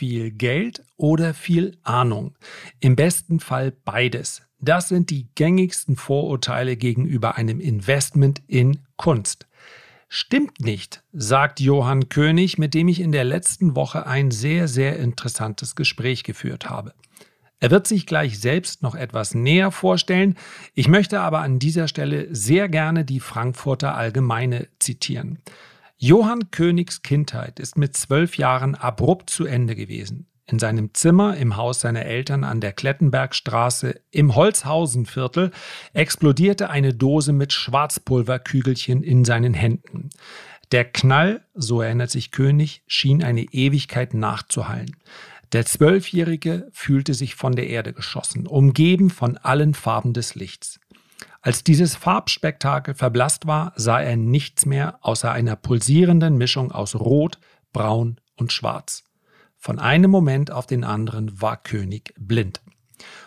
viel Geld oder viel Ahnung? Im besten Fall beides. Das sind die gängigsten Vorurteile gegenüber einem Investment in Kunst. Stimmt nicht, sagt Johann König, mit dem ich in der letzten Woche ein sehr, sehr interessantes Gespräch geführt habe. Er wird sich gleich selbst noch etwas näher vorstellen. Ich möchte aber an dieser Stelle sehr gerne die Frankfurter Allgemeine zitieren. Johann Königs Kindheit ist mit zwölf Jahren abrupt zu Ende gewesen. In seinem Zimmer im Haus seiner Eltern an der Klettenbergstraße im Holzhausenviertel explodierte eine Dose mit Schwarzpulverkügelchen in seinen Händen. Der Knall, so erinnert sich König, schien eine Ewigkeit nachzuhallen. Der Zwölfjährige fühlte sich von der Erde geschossen, umgeben von allen Farben des Lichts. Als dieses Farbspektakel verblasst war, sah er nichts mehr außer einer pulsierenden Mischung aus Rot, Braun und Schwarz. Von einem Moment auf den anderen war König blind.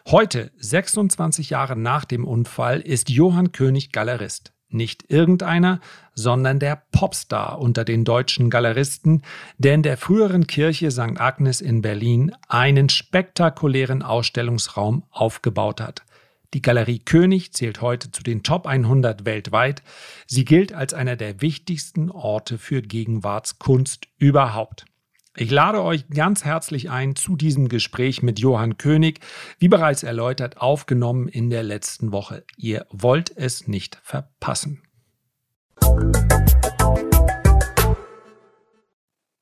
Heute, 26 Jahre nach dem Unfall, ist Johann König Galerist. Nicht irgendeiner, sondern der Popstar unter den deutschen Galeristen, der in der früheren Kirche St. Agnes in Berlin einen spektakulären Ausstellungsraum aufgebaut hat. Die Galerie König zählt heute zu den Top 100 weltweit. Sie gilt als einer der wichtigsten Orte für Gegenwartskunst überhaupt. Ich lade euch ganz herzlich ein zu diesem Gespräch mit Johann König, wie bereits erläutert, aufgenommen in der letzten Woche. Ihr wollt es nicht verpassen.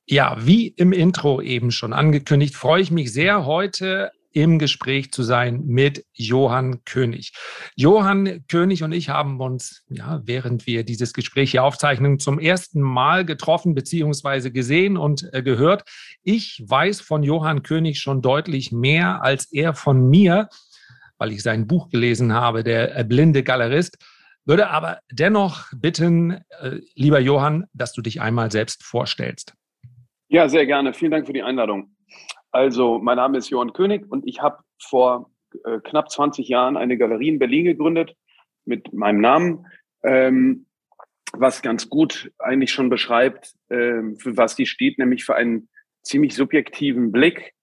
Ja, wie im Intro eben schon angekündigt, freue ich mich sehr, heute im Gespräch zu sein mit Johann König. Johann König und ich haben uns, ja, während wir dieses Gespräch hier aufzeichnen, zum ersten Mal getroffen bzw. gesehen und äh, gehört. Ich weiß von Johann König schon deutlich mehr als er von mir, weil ich sein Buch gelesen habe, der äh, blinde Galerist. Würde aber dennoch bitten, äh, lieber Johann, dass du dich einmal selbst vorstellst. Ja, sehr gerne. Vielen Dank für die Einladung. Also, mein Name ist Johann König und ich habe vor äh, knapp 20 Jahren eine Galerie in Berlin gegründet mit meinem Namen, ähm, was ganz gut eigentlich schon beschreibt, ähm, für was die steht, nämlich für einen ziemlich subjektiven Blick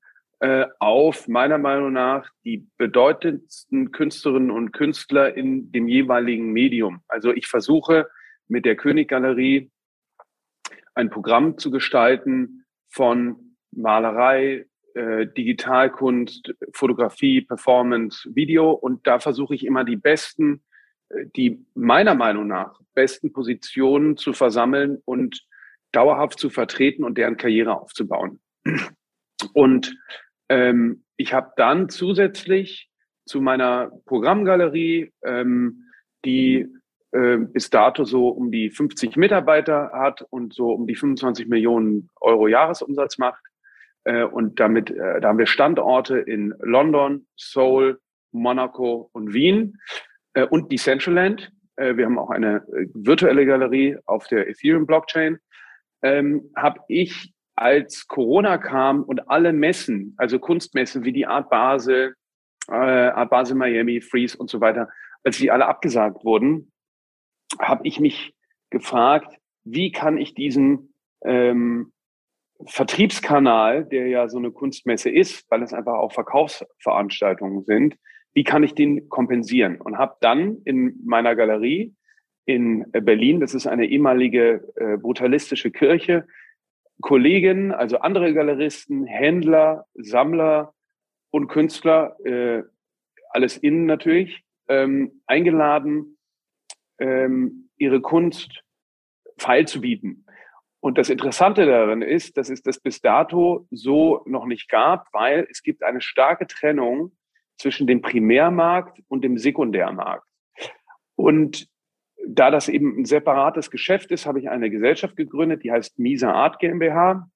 äh, auf meiner Meinung nach die bedeutendsten Künstlerinnen und Künstler in dem jeweiligen Medium. Also ich versuche mit der König Galerie ein Programm zu gestalten von Malerei, äh, Digitalkunst, Fotografie, Performance, Video. Und da versuche ich immer die besten, äh, die meiner Meinung nach besten Positionen zu versammeln und dauerhaft zu vertreten und deren Karriere aufzubauen. Und ähm, ich habe dann zusätzlich zu meiner Programmgalerie, ähm, die äh, bis dato so um die 50 Mitarbeiter hat und so um die 25 Millionen Euro Jahresumsatz macht, äh, und damit, äh, da haben wir Standorte in London, Seoul, Monaco und Wien äh, und Decentraland. Äh, wir haben auch eine äh, virtuelle Galerie auf der Ethereum Blockchain. Ähm, habe ich als Corona kam und alle Messen, also Kunstmessen wie die Art Basel, äh, Art Basel Miami, Freeze und so weiter, als die alle abgesagt wurden, habe ich mich gefragt, wie kann ich diesen ähm, Vertriebskanal, der ja so eine Kunstmesse ist, weil es einfach auch Verkaufsveranstaltungen sind, wie kann ich den kompensieren? Und habe dann in meiner Galerie in Berlin, das ist eine ehemalige äh, brutalistische Kirche, Kollegen, also andere Galeristen, Händler, Sammler und Künstler, äh, alles innen natürlich, ähm, eingeladen, ähm, ihre Kunst feilzubieten. Und das Interessante daran ist, dass es das bis dato so noch nicht gab, weil es gibt eine starke Trennung zwischen dem Primärmarkt und dem Sekundärmarkt. Und da das eben ein separates Geschäft ist, habe ich eine Gesellschaft gegründet, die heißt Misa Art GmbH.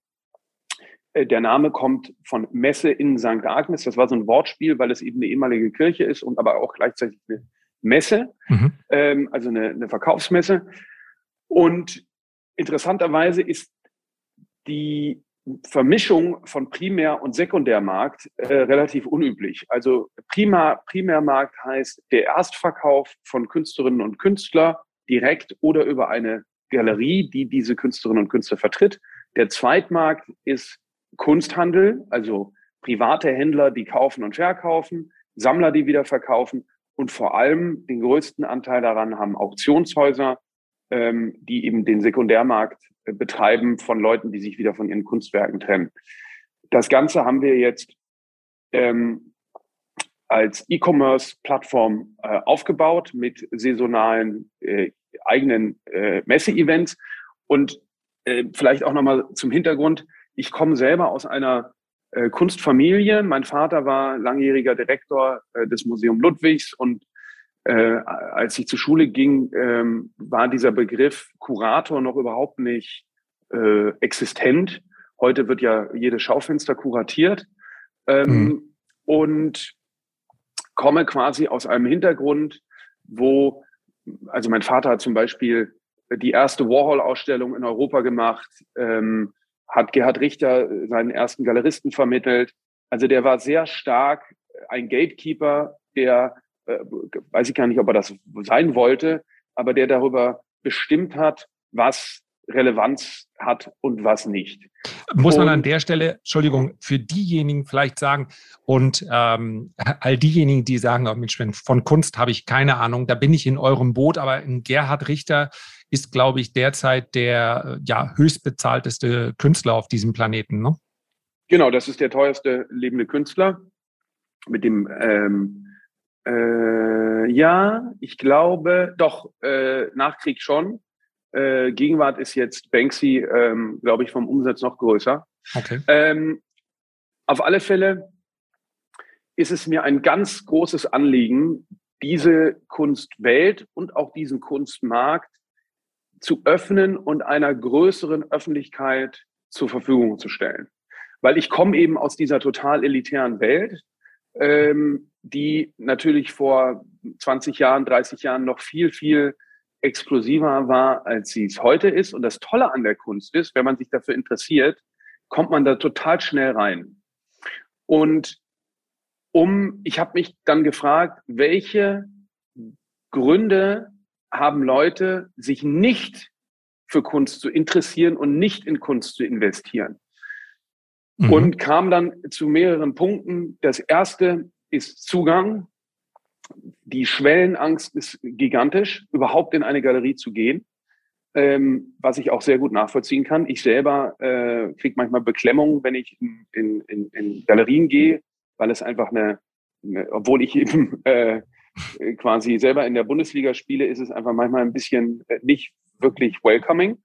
Äh, der Name kommt von Messe in St. Agnes. Das war so ein Wortspiel, weil es eben eine ehemalige Kirche ist und aber auch gleichzeitig eine Messe, mhm. ähm, also eine, eine Verkaufsmesse. Und Interessanterweise ist die Vermischung von Primär- und Sekundärmarkt äh, relativ unüblich. Also Primär, Primärmarkt heißt der Erstverkauf von Künstlerinnen und Künstlern direkt oder über eine Galerie, die diese Künstlerinnen und Künstler vertritt. Der Zweitmarkt ist Kunsthandel, also private Händler, die kaufen und verkaufen, Sammler, die wieder verkaufen und vor allem den größten Anteil daran haben Auktionshäuser, ähm, die eben den Sekundärmarkt äh, betreiben von Leuten, die sich wieder von ihren Kunstwerken trennen. Das Ganze haben wir jetzt ähm, als E-Commerce-Plattform äh, aufgebaut mit saisonalen äh, eigenen äh, Messe-Events. Und äh, vielleicht auch nochmal zum Hintergrund. Ich komme selber aus einer äh, Kunstfamilie. Mein Vater war langjähriger Direktor äh, des Museum Ludwigs und äh, als ich zur Schule ging, ähm, war dieser Begriff Kurator noch überhaupt nicht äh, existent. Heute wird ja jedes Schaufenster kuratiert. Ähm, mhm. Und komme quasi aus einem Hintergrund, wo, also mein Vater hat zum Beispiel die erste Warhol-Ausstellung in Europa gemacht, ähm, hat Gerhard Richter seinen ersten Galeristen vermittelt. Also der war sehr stark ein Gatekeeper, der, äh, weiß ich gar nicht, ob er das sein wollte, aber der darüber bestimmt hat, was Relevanz hat und was nicht. Muss man an der Stelle, Entschuldigung, für diejenigen vielleicht sagen und ähm, all diejenigen, die sagen, oh Mensch, von Kunst habe ich keine Ahnung, da bin ich in eurem Boot, aber Gerhard Richter ist, glaube ich, derzeit der ja, höchstbezahlteste Künstler auf diesem Planeten. Ne? Genau, das ist der teuerste lebende Künstler mit dem ähm, äh, ja, ich glaube doch äh, Nachkrieg schon. Äh, Gegenwart ist jetzt Banksy, ähm, glaube ich, vom Umsatz noch größer. Okay. Ähm, auf alle Fälle ist es mir ein ganz großes Anliegen, diese Kunstwelt und auch diesen Kunstmarkt zu öffnen und einer größeren Öffentlichkeit zur Verfügung zu stellen. Weil ich komme eben aus dieser total elitären Welt, ähm, die natürlich vor 20 Jahren, 30 Jahren noch viel, viel exklusiver war, als sie es heute ist. Und das Tolle an der Kunst ist, wenn man sich dafür interessiert, kommt man da total schnell rein. Und um, ich habe mich dann gefragt, welche Gründe haben Leute, sich nicht für Kunst zu interessieren und nicht in Kunst zu investieren. Mhm. Und kam dann zu mehreren Punkten. Das erste ist Zugang die Schwellenangst ist gigantisch, überhaupt in eine Galerie zu gehen, ähm, was ich auch sehr gut nachvollziehen kann. Ich selber äh, kriege manchmal Beklemmung, wenn ich in, in, in, Galerien gehe, weil es einfach eine, eine obwohl ich eben äh, quasi selber in der Bundesliga spiele, ist es einfach manchmal ein bisschen äh, nicht wirklich welcoming.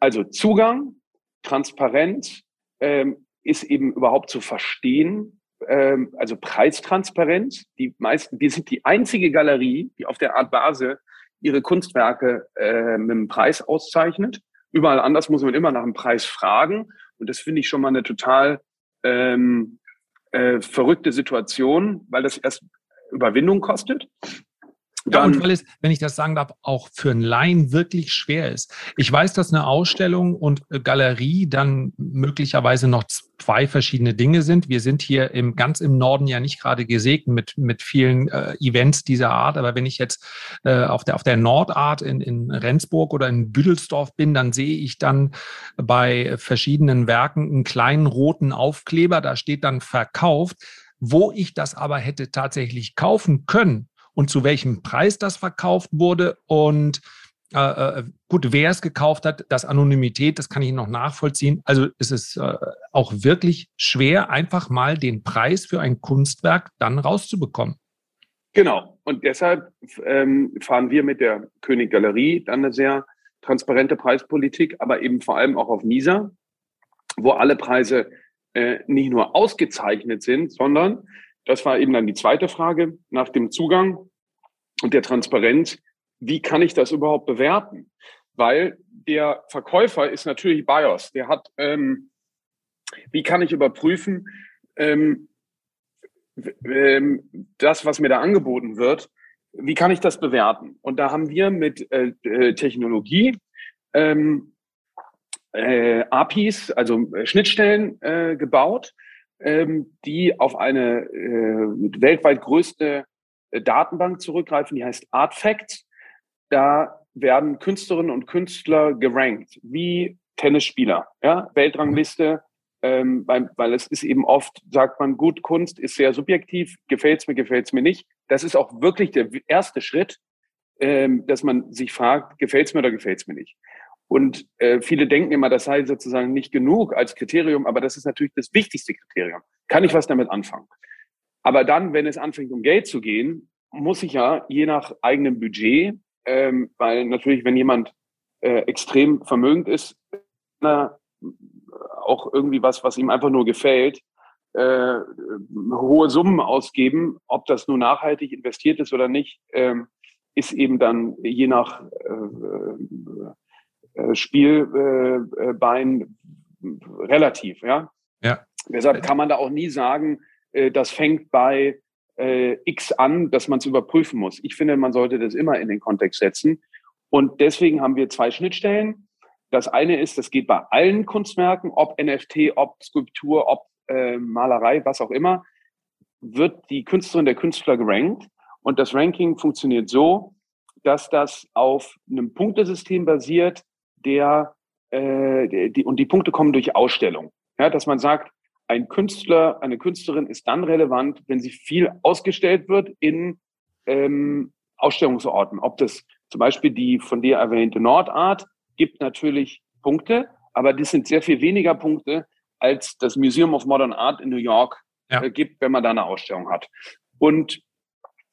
Also Zugang, Transparenz ähm, ist eben überhaupt zu verstehen, ähm, also Preistransparenz. Die meisten, wir sind die einzige Galerie, die auf der Art Base ihre Kunstwerke äh, mit einem Preis auszeichnet. Überall anders muss man immer nach einem Preis fragen. Und das finde ich schon mal eine total ähm, äh, verrückte Situation, weil das erst Überwindung kostet. Ja, und weil es, wenn ich das sagen darf, auch für einen Laien wirklich schwer ist. Ich weiß, dass eine Ausstellung und Galerie dann möglicherweise noch zwei verschiedene Dinge sind. Wir sind hier im, ganz im Norden ja nicht gerade gesegnet mit, mit vielen äh, Events dieser Art. Aber wenn ich jetzt äh, auf, der, auf der Nordart in, in Rendsburg oder in Büdelsdorf bin, dann sehe ich dann bei verschiedenen Werken einen kleinen roten Aufkleber. Da steht dann verkauft. Wo ich das aber hätte tatsächlich kaufen können, und zu welchem Preis das verkauft wurde und äh, äh, gut, wer es gekauft hat, das Anonymität, das kann ich noch nachvollziehen. Also es ist äh, auch wirklich schwer, einfach mal den Preis für ein Kunstwerk dann rauszubekommen. Genau. Und deshalb ähm, fahren wir mit der König Galerie dann eine sehr transparente Preispolitik, aber eben vor allem auch auf Misa, wo alle Preise äh, nicht nur ausgezeichnet sind, sondern das war eben dann die zweite Frage nach dem Zugang und der Transparenz. Wie kann ich das überhaupt bewerten? Weil der Verkäufer ist natürlich BIOS. Der hat, ähm, wie kann ich überprüfen, ähm, ähm, das, was mir da angeboten wird, wie kann ich das bewerten? Und da haben wir mit äh, äh Technologie ähm, äh, APIs, also äh, Schnittstellen äh, gebaut, ähm, die auf eine äh, weltweit größte Datenbank zurückgreifen, die heißt Artfacts. Da werden Künstlerinnen und Künstler gerankt, wie Tennisspieler. Ja? Weltrangliste, ähm, weil, weil es ist eben oft, sagt man, gut, Kunst ist sehr subjektiv, gefällt's mir, gefällt's mir nicht. Das ist auch wirklich der erste Schritt, ähm, dass man sich fragt, gefällt's mir oder gefällt's mir nicht. Und äh, viele denken immer, das sei sozusagen nicht genug als Kriterium, aber das ist natürlich das wichtigste Kriterium. Kann ich was damit anfangen? Aber dann, wenn es anfängt, um Geld zu gehen, muss ich ja je nach eigenem Budget, ähm, weil natürlich, wenn jemand äh, extrem vermögend ist, na, auch irgendwie was, was ihm einfach nur gefällt, äh, hohe Summen ausgeben, ob das nur nachhaltig investiert ist oder nicht, ähm, ist eben dann je nach äh, äh, Spielbein relativ. Ja? Ja. Deshalb kann man da auch nie sagen, das fängt bei X an, dass man es überprüfen muss. Ich finde, man sollte das immer in den Kontext setzen. Und deswegen haben wir zwei Schnittstellen. Das eine ist, das geht bei allen Kunstwerken, ob NFT, ob Skulptur, ob äh, Malerei, was auch immer, wird die Künstlerin, der Künstler gerankt. Und das Ranking funktioniert so, dass das auf einem Punktesystem basiert, der, äh, die, und die Punkte kommen durch Ausstellung. Ja, dass man sagt, ein Künstler, eine Künstlerin ist dann relevant, wenn sie viel ausgestellt wird in ähm, Ausstellungsorten. Ob das zum Beispiel die von dir erwähnte Nordart gibt natürlich Punkte, aber das sind sehr viel weniger Punkte, als das Museum of Modern Art in New York ja. äh, gibt, wenn man da eine Ausstellung hat. Und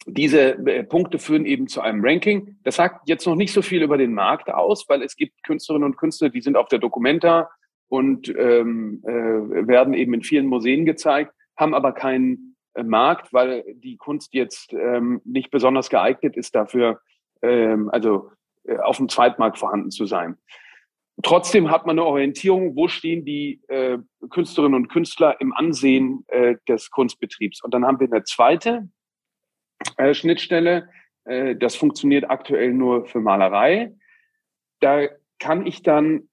diese äh, Punkte führen eben zu einem Ranking. Das sagt jetzt noch nicht so viel über den Markt aus, weil es gibt Künstlerinnen und Künstler, die sind auf der Documenta und ähm, äh, werden eben in vielen Museen gezeigt, haben aber keinen äh, Markt, weil die Kunst jetzt ähm, nicht besonders geeignet ist dafür, ähm, also äh, auf dem Zweitmarkt vorhanden zu sein. Trotzdem hat man eine Orientierung, wo stehen die äh, Künstlerinnen und Künstler im Ansehen äh, des Kunstbetriebs. Und dann haben wir eine zweite äh, Schnittstelle. Äh, das funktioniert aktuell nur für Malerei. Da kann ich dann,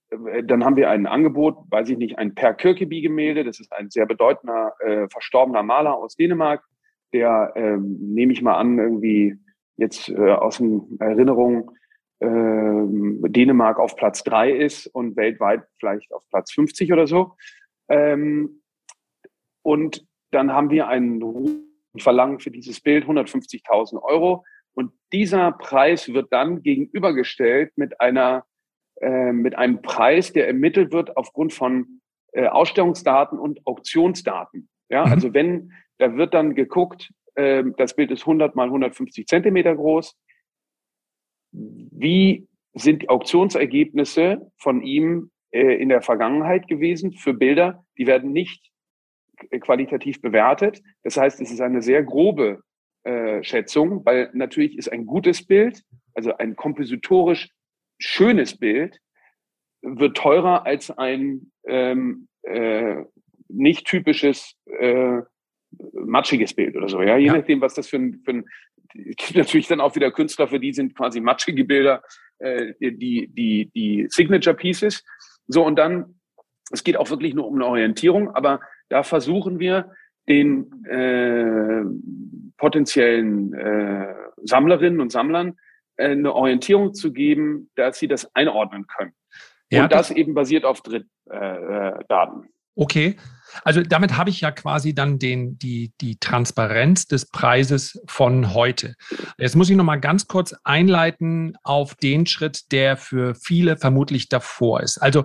dann haben wir ein Angebot, weiß ich nicht, ein Per Kirkeby-Gemälde. Das ist ein sehr bedeutender, äh, verstorbener Maler aus Dänemark, der, ähm, nehme ich mal an, irgendwie jetzt äh, aus den Erinnerungen ähm, Dänemark auf Platz drei ist und weltweit vielleicht auf Platz 50 oder so. Ähm, und dann haben wir einen Verlangen für dieses Bild 150.000 Euro. Und dieser Preis wird dann gegenübergestellt mit einer äh, mit einem Preis, der ermittelt wird aufgrund von äh, Ausstellungsdaten und Auktionsdaten. Ja, mhm. also wenn da wird dann geguckt, äh, das Bild ist 100 mal 150 Zentimeter groß wie sind die Auktionsergebnisse von ihm äh, in der Vergangenheit gewesen für Bilder, die werden nicht qualitativ bewertet. Das heißt, es ist eine sehr grobe äh, Schätzung, weil natürlich ist ein gutes Bild, also ein kompositorisch schönes Bild, wird teurer als ein ähm, äh, nicht typisches äh, matschiges Bild oder so. Ja, je ja. nachdem, was das für ein, für ein es gibt natürlich dann auch wieder Künstler, für die sind quasi matschige Bilder äh, die, die, die Signature Pieces. So, und dann, es geht auch wirklich nur um eine Orientierung, aber da versuchen wir den äh, potenziellen äh, Sammlerinnen und Sammlern eine Orientierung zu geben, dass sie das einordnen können. Ja, und das, das eben basiert auf Drittdaten. Äh, okay. Also damit habe ich ja quasi dann den, die, die Transparenz des Preises von heute. Jetzt muss ich noch mal ganz kurz einleiten auf den Schritt, der für viele vermutlich davor ist. Also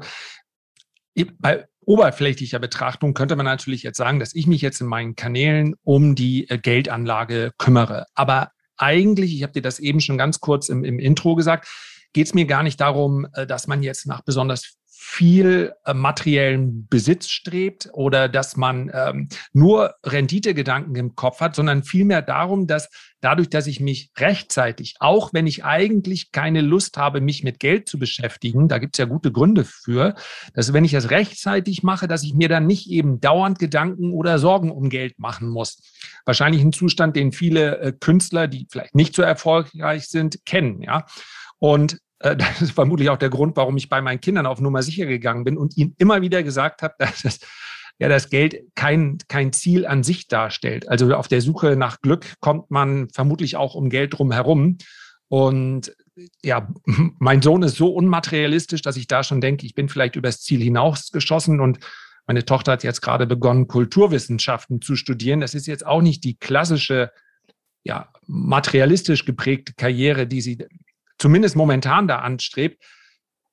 bei oberflächlicher Betrachtung könnte man natürlich jetzt sagen, dass ich mich jetzt in meinen Kanälen um die äh, Geldanlage kümmere. Aber eigentlich, ich habe dir das eben schon ganz kurz im, im Intro gesagt, geht es mir gar nicht darum, äh, dass man jetzt nach besonders viel äh, materiellen Besitz strebt oder dass man ähm, nur Renditegedanken im Kopf hat, sondern vielmehr darum, dass dadurch, dass ich mich rechtzeitig, auch wenn ich eigentlich keine Lust habe, mich mit Geld zu beschäftigen, da gibt es ja gute Gründe für, dass wenn ich das rechtzeitig mache, dass ich mir dann nicht eben dauernd Gedanken oder Sorgen um Geld machen muss. Wahrscheinlich ein Zustand, den viele äh, Künstler, die vielleicht nicht so erfolgreich sind, kennen, ja. Und das ist vermutlich auch der Grund, warum ich bei meinen Kindern auf Nummer sicher gegangen bin und ihnen immer wieder gesagt habe, dass das, ja, das Geld kein, kein Ziel an sich darstellt. Also auf der Suche nach Glück kommt man vermutlich auch um Geld drum herum. Und ja, mein Sohn ist so unmaterialistisch, dass ich da schon denke, ich bin vielleicht übers Ziel hinausgeschossen und Meine Tochter hat jetzt gerade begonnen, Kulturwissenschaften zu studieren. Das ist jetzt auch nicht die klassische, ja, materialistisch geprägte Karriere, die sie zumindest momentan da anstrebt.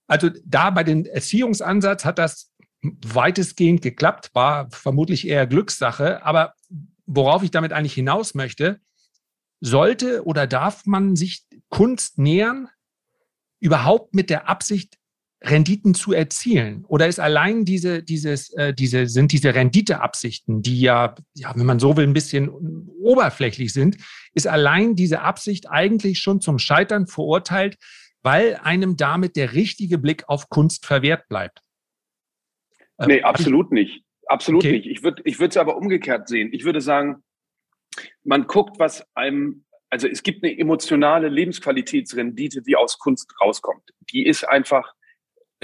Also da bei dem Erziehungsansatz hat das weitestgehend geklappt, war vermutlich eher Glückssache. Aber worauf ich damit eigentlich hinaus möchte, sollte oder darf man sich Kunst nähern, überhaupt mit der Absicht, Renditen zu erzielen? Oder ist allein diese, dieses, äh, diese, sind diese Renditeabsichten, die ja, ja, wenn man so will, ein bisschen oberflächlich sind, ist allein diese Absicht eigentlich schon zum Scheitern verurteilt, weil einem damit der richtige Blick auf Kunst verwehrt bleibt? Äh, nee, absolut nicht. Absolut okay. nicht. Ich würde ich es aber umgekehrt sehen. Ich würde sagen, man guckt, was einem, also es gibt eine emotionale Lebensqualitätsrendite, die aus Kunst rauskommt. Die ist einfach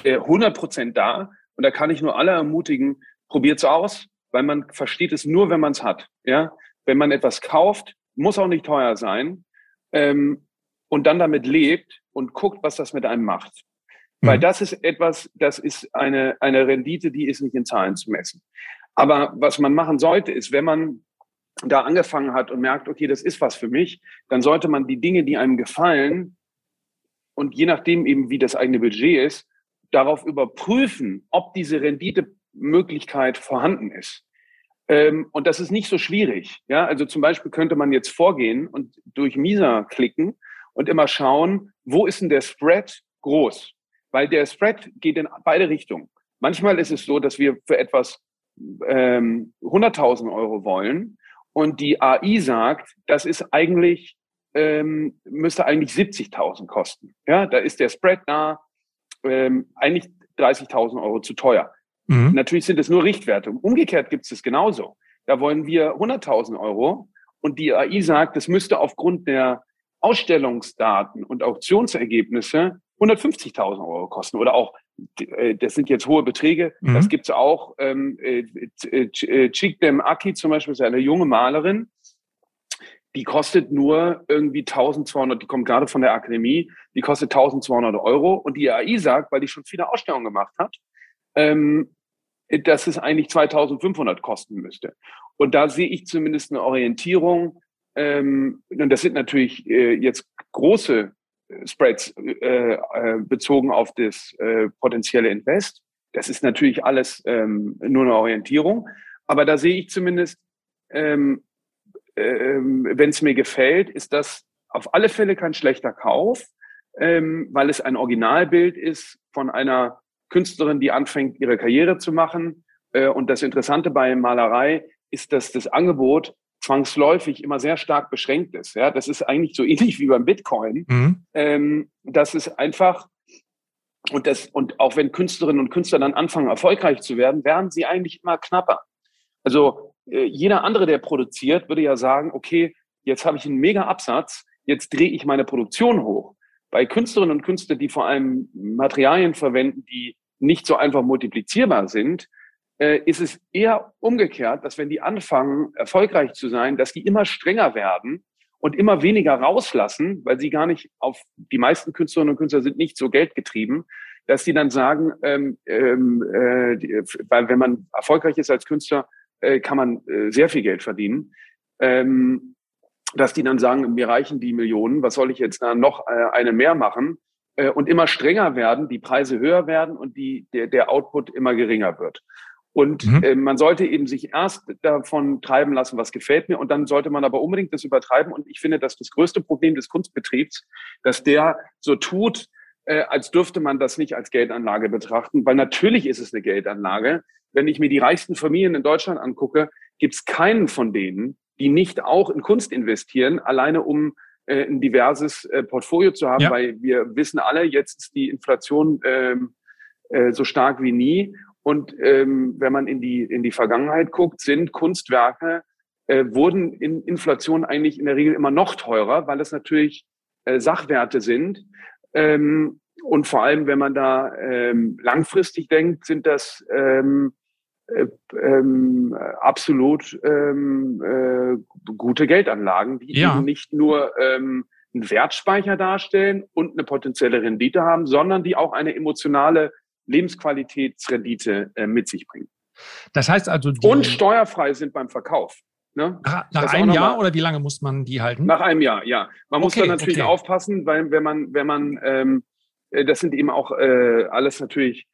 äh, 100 Prozent da. Und da kann ich nur alle ermutigen, probiert es aus, weil man versteht es nur, wenn man es hat. Ja, wenn man etwas kauft, muss auch nicht teuer sein, ähm, und dann damit lebt und guckt, was das mit einem macht. Weil mhm. das ist etwas, das ist eine, eine Rendite, die ist nicht in Zahlen zu messen. Aber was man machen sollte, ist, wenn man da angefangen hat und merkt, okay, das ist was für mich, dann sollte man die Dinge, die einem gefallen und je nachdem eben, wie das eigene Budget ist, darauf überprüfen, ob diese Renditemöglichkeit vorhanden ist. Ähm, und das ist nicht so schwierig. Ja, also zum Beispiel könnte man jetzt vorgehen und durch Misa klicken und immer schauen, wo ist denn der Spread groß? Weil der Spread geht in beide Richtungen. Manchmal ist es so, dass wir für etwas ähm, 100.000 Euro wollen und die AI sagt, das ist eigentlich, ähm, müsste eigentlich 70.000 kosten. Ja, da ist der Spread da, ähm, eigentlich 30.000 Euro zu teuer. Mhm. Natürlich sind es nur Richtwerte. Umgekehrt gibt es es genauso. Da wollen wir 100.000 Euro und die AI sagt, das müsste aufgrund der Ausstellungsdaten und Auktionsergebnisse 150.000 Euro kosten oder auch, äh, das sind jetzt hohe Beträge, mhm. das gibt's auch. Ähm, äh, äh, Chikdem Aki zum Beispiel ist eine junge Malerin, die kostet nur irgendwie 1200, die kommt gerade von der Akademie, die kostet 1200 Euro und die AI sagt, weil die schon viele Ausstellungen gemacht hat, ähm, dass es eigentlich 2500 kosten müsste. Und da sehe ich zumindest eine Orientierung. Ähm, und das sind natürlich äh, jetzt große Spreads äh, äh, bezogen auf das äh, potenzielle Invest. Das ist natürlich alles ähm, nur eine Orientierung. Aber da sehe ich zumindest, ähm, ähm, wenn es mir gefällt, ist das auf alle Fälle kein schlechter Kauf, ähm, weil es ein Originalbild ist von einer Künstlerin, die anfängt, ihre Karriere zu machen. Äh, und das Interessante bei Malerei ist, dass das Angebot zwangsläufig immer sehr stark beschränkt ist. Ja, das ist eigentlich so ähnlich wie beim Bitcoin. Mhm. Ähm, das ist einfach und das und auch wenn Künstlerinnen und Künstler dann anfangen erfolgreich zu werden, werden sie eigentlich immer knapper. Also jeder andere, der produziert, würde ja sagen, okay, jetzt habe ich einen mega Absatz, jetzt drehe ich meine Produktion hoch. Bei Künstlerinnen und Künstlern, die vor allem Materialien verwenden, die nicht so einfach multiplizierbar sind, äh, ist es eher umgekehrt, dass wenn die anfangen, erfolgreich zu sein, dass die immer strenger werden und immer weniger rauslassen, weil sie gar nicht auf, die meisten Künstlerinnen und Künstler sind nicht so geldgetrieben, dass die dann sagen, ähm, ähm, äh, weil wenn man erfolgreich ist als Künstler, äh, kann man äh, sehr viel Geld verdienen. Ähm, dass die dann sagen, mir reichen die Millionen, was soll ich jetzt noch äh, eine mehr machen? Äh, und immer strenger werden, die Preise höher werden und die, der, der Output immer geringer wird. Und mhm. äh, man sollte eben sich erst davon treiben lassen, was gefällt mir. Und dann sollte man aber unbedingt das übertreiben. Und ich finde, dass das größte Problem des Kunstbetriebs, dass der so tut, äh, als dürfte man das nicht als Geldanlage betrachten. Weil natürlich ist es eine Geldanlage. Wenn ich mir die reichsten Familien in Deutschland angucke, gibt es keinen von denen, die nicht auch in Kunst investieren, alleine um äh, ein diverses äh, Portfolio zu haben. Ja. Weil wir wissen alle, jetzt ist die Inflation ähm, äh, so stark wie nie. Und ähm, wenn man in die, in die Vergangenheit guckt, sind Kunstwerke, äh, wurden in Inflation eigentlich in der Regel immer noch teurer, weil es natürlich äh, Sachwerte sind. Ähm, und vor allem, wenn man da ähm, langfristig denkt, sind das ähm, äh, ähm, absolut ähm, äh, gute Geldanlagen, die ja. eben nicht nur ähm, einen Wertspeicher darstellen und eine potenzielle Rendite haben, sondern die auch eine emotionale Lebensqualitätsrendite äh, mit sich bringen. Das heißt also. und steuerfrei sind beim Verkauf. Ne? Nach, nach einem Jahr oder wie lange muss man die halten? Nach einem Jahr, ja. Man muss okay, da natürlich okay. aufpassen, weil wenn man, wenn man, ähm, äh, das sind eben auch äh, alles natürlich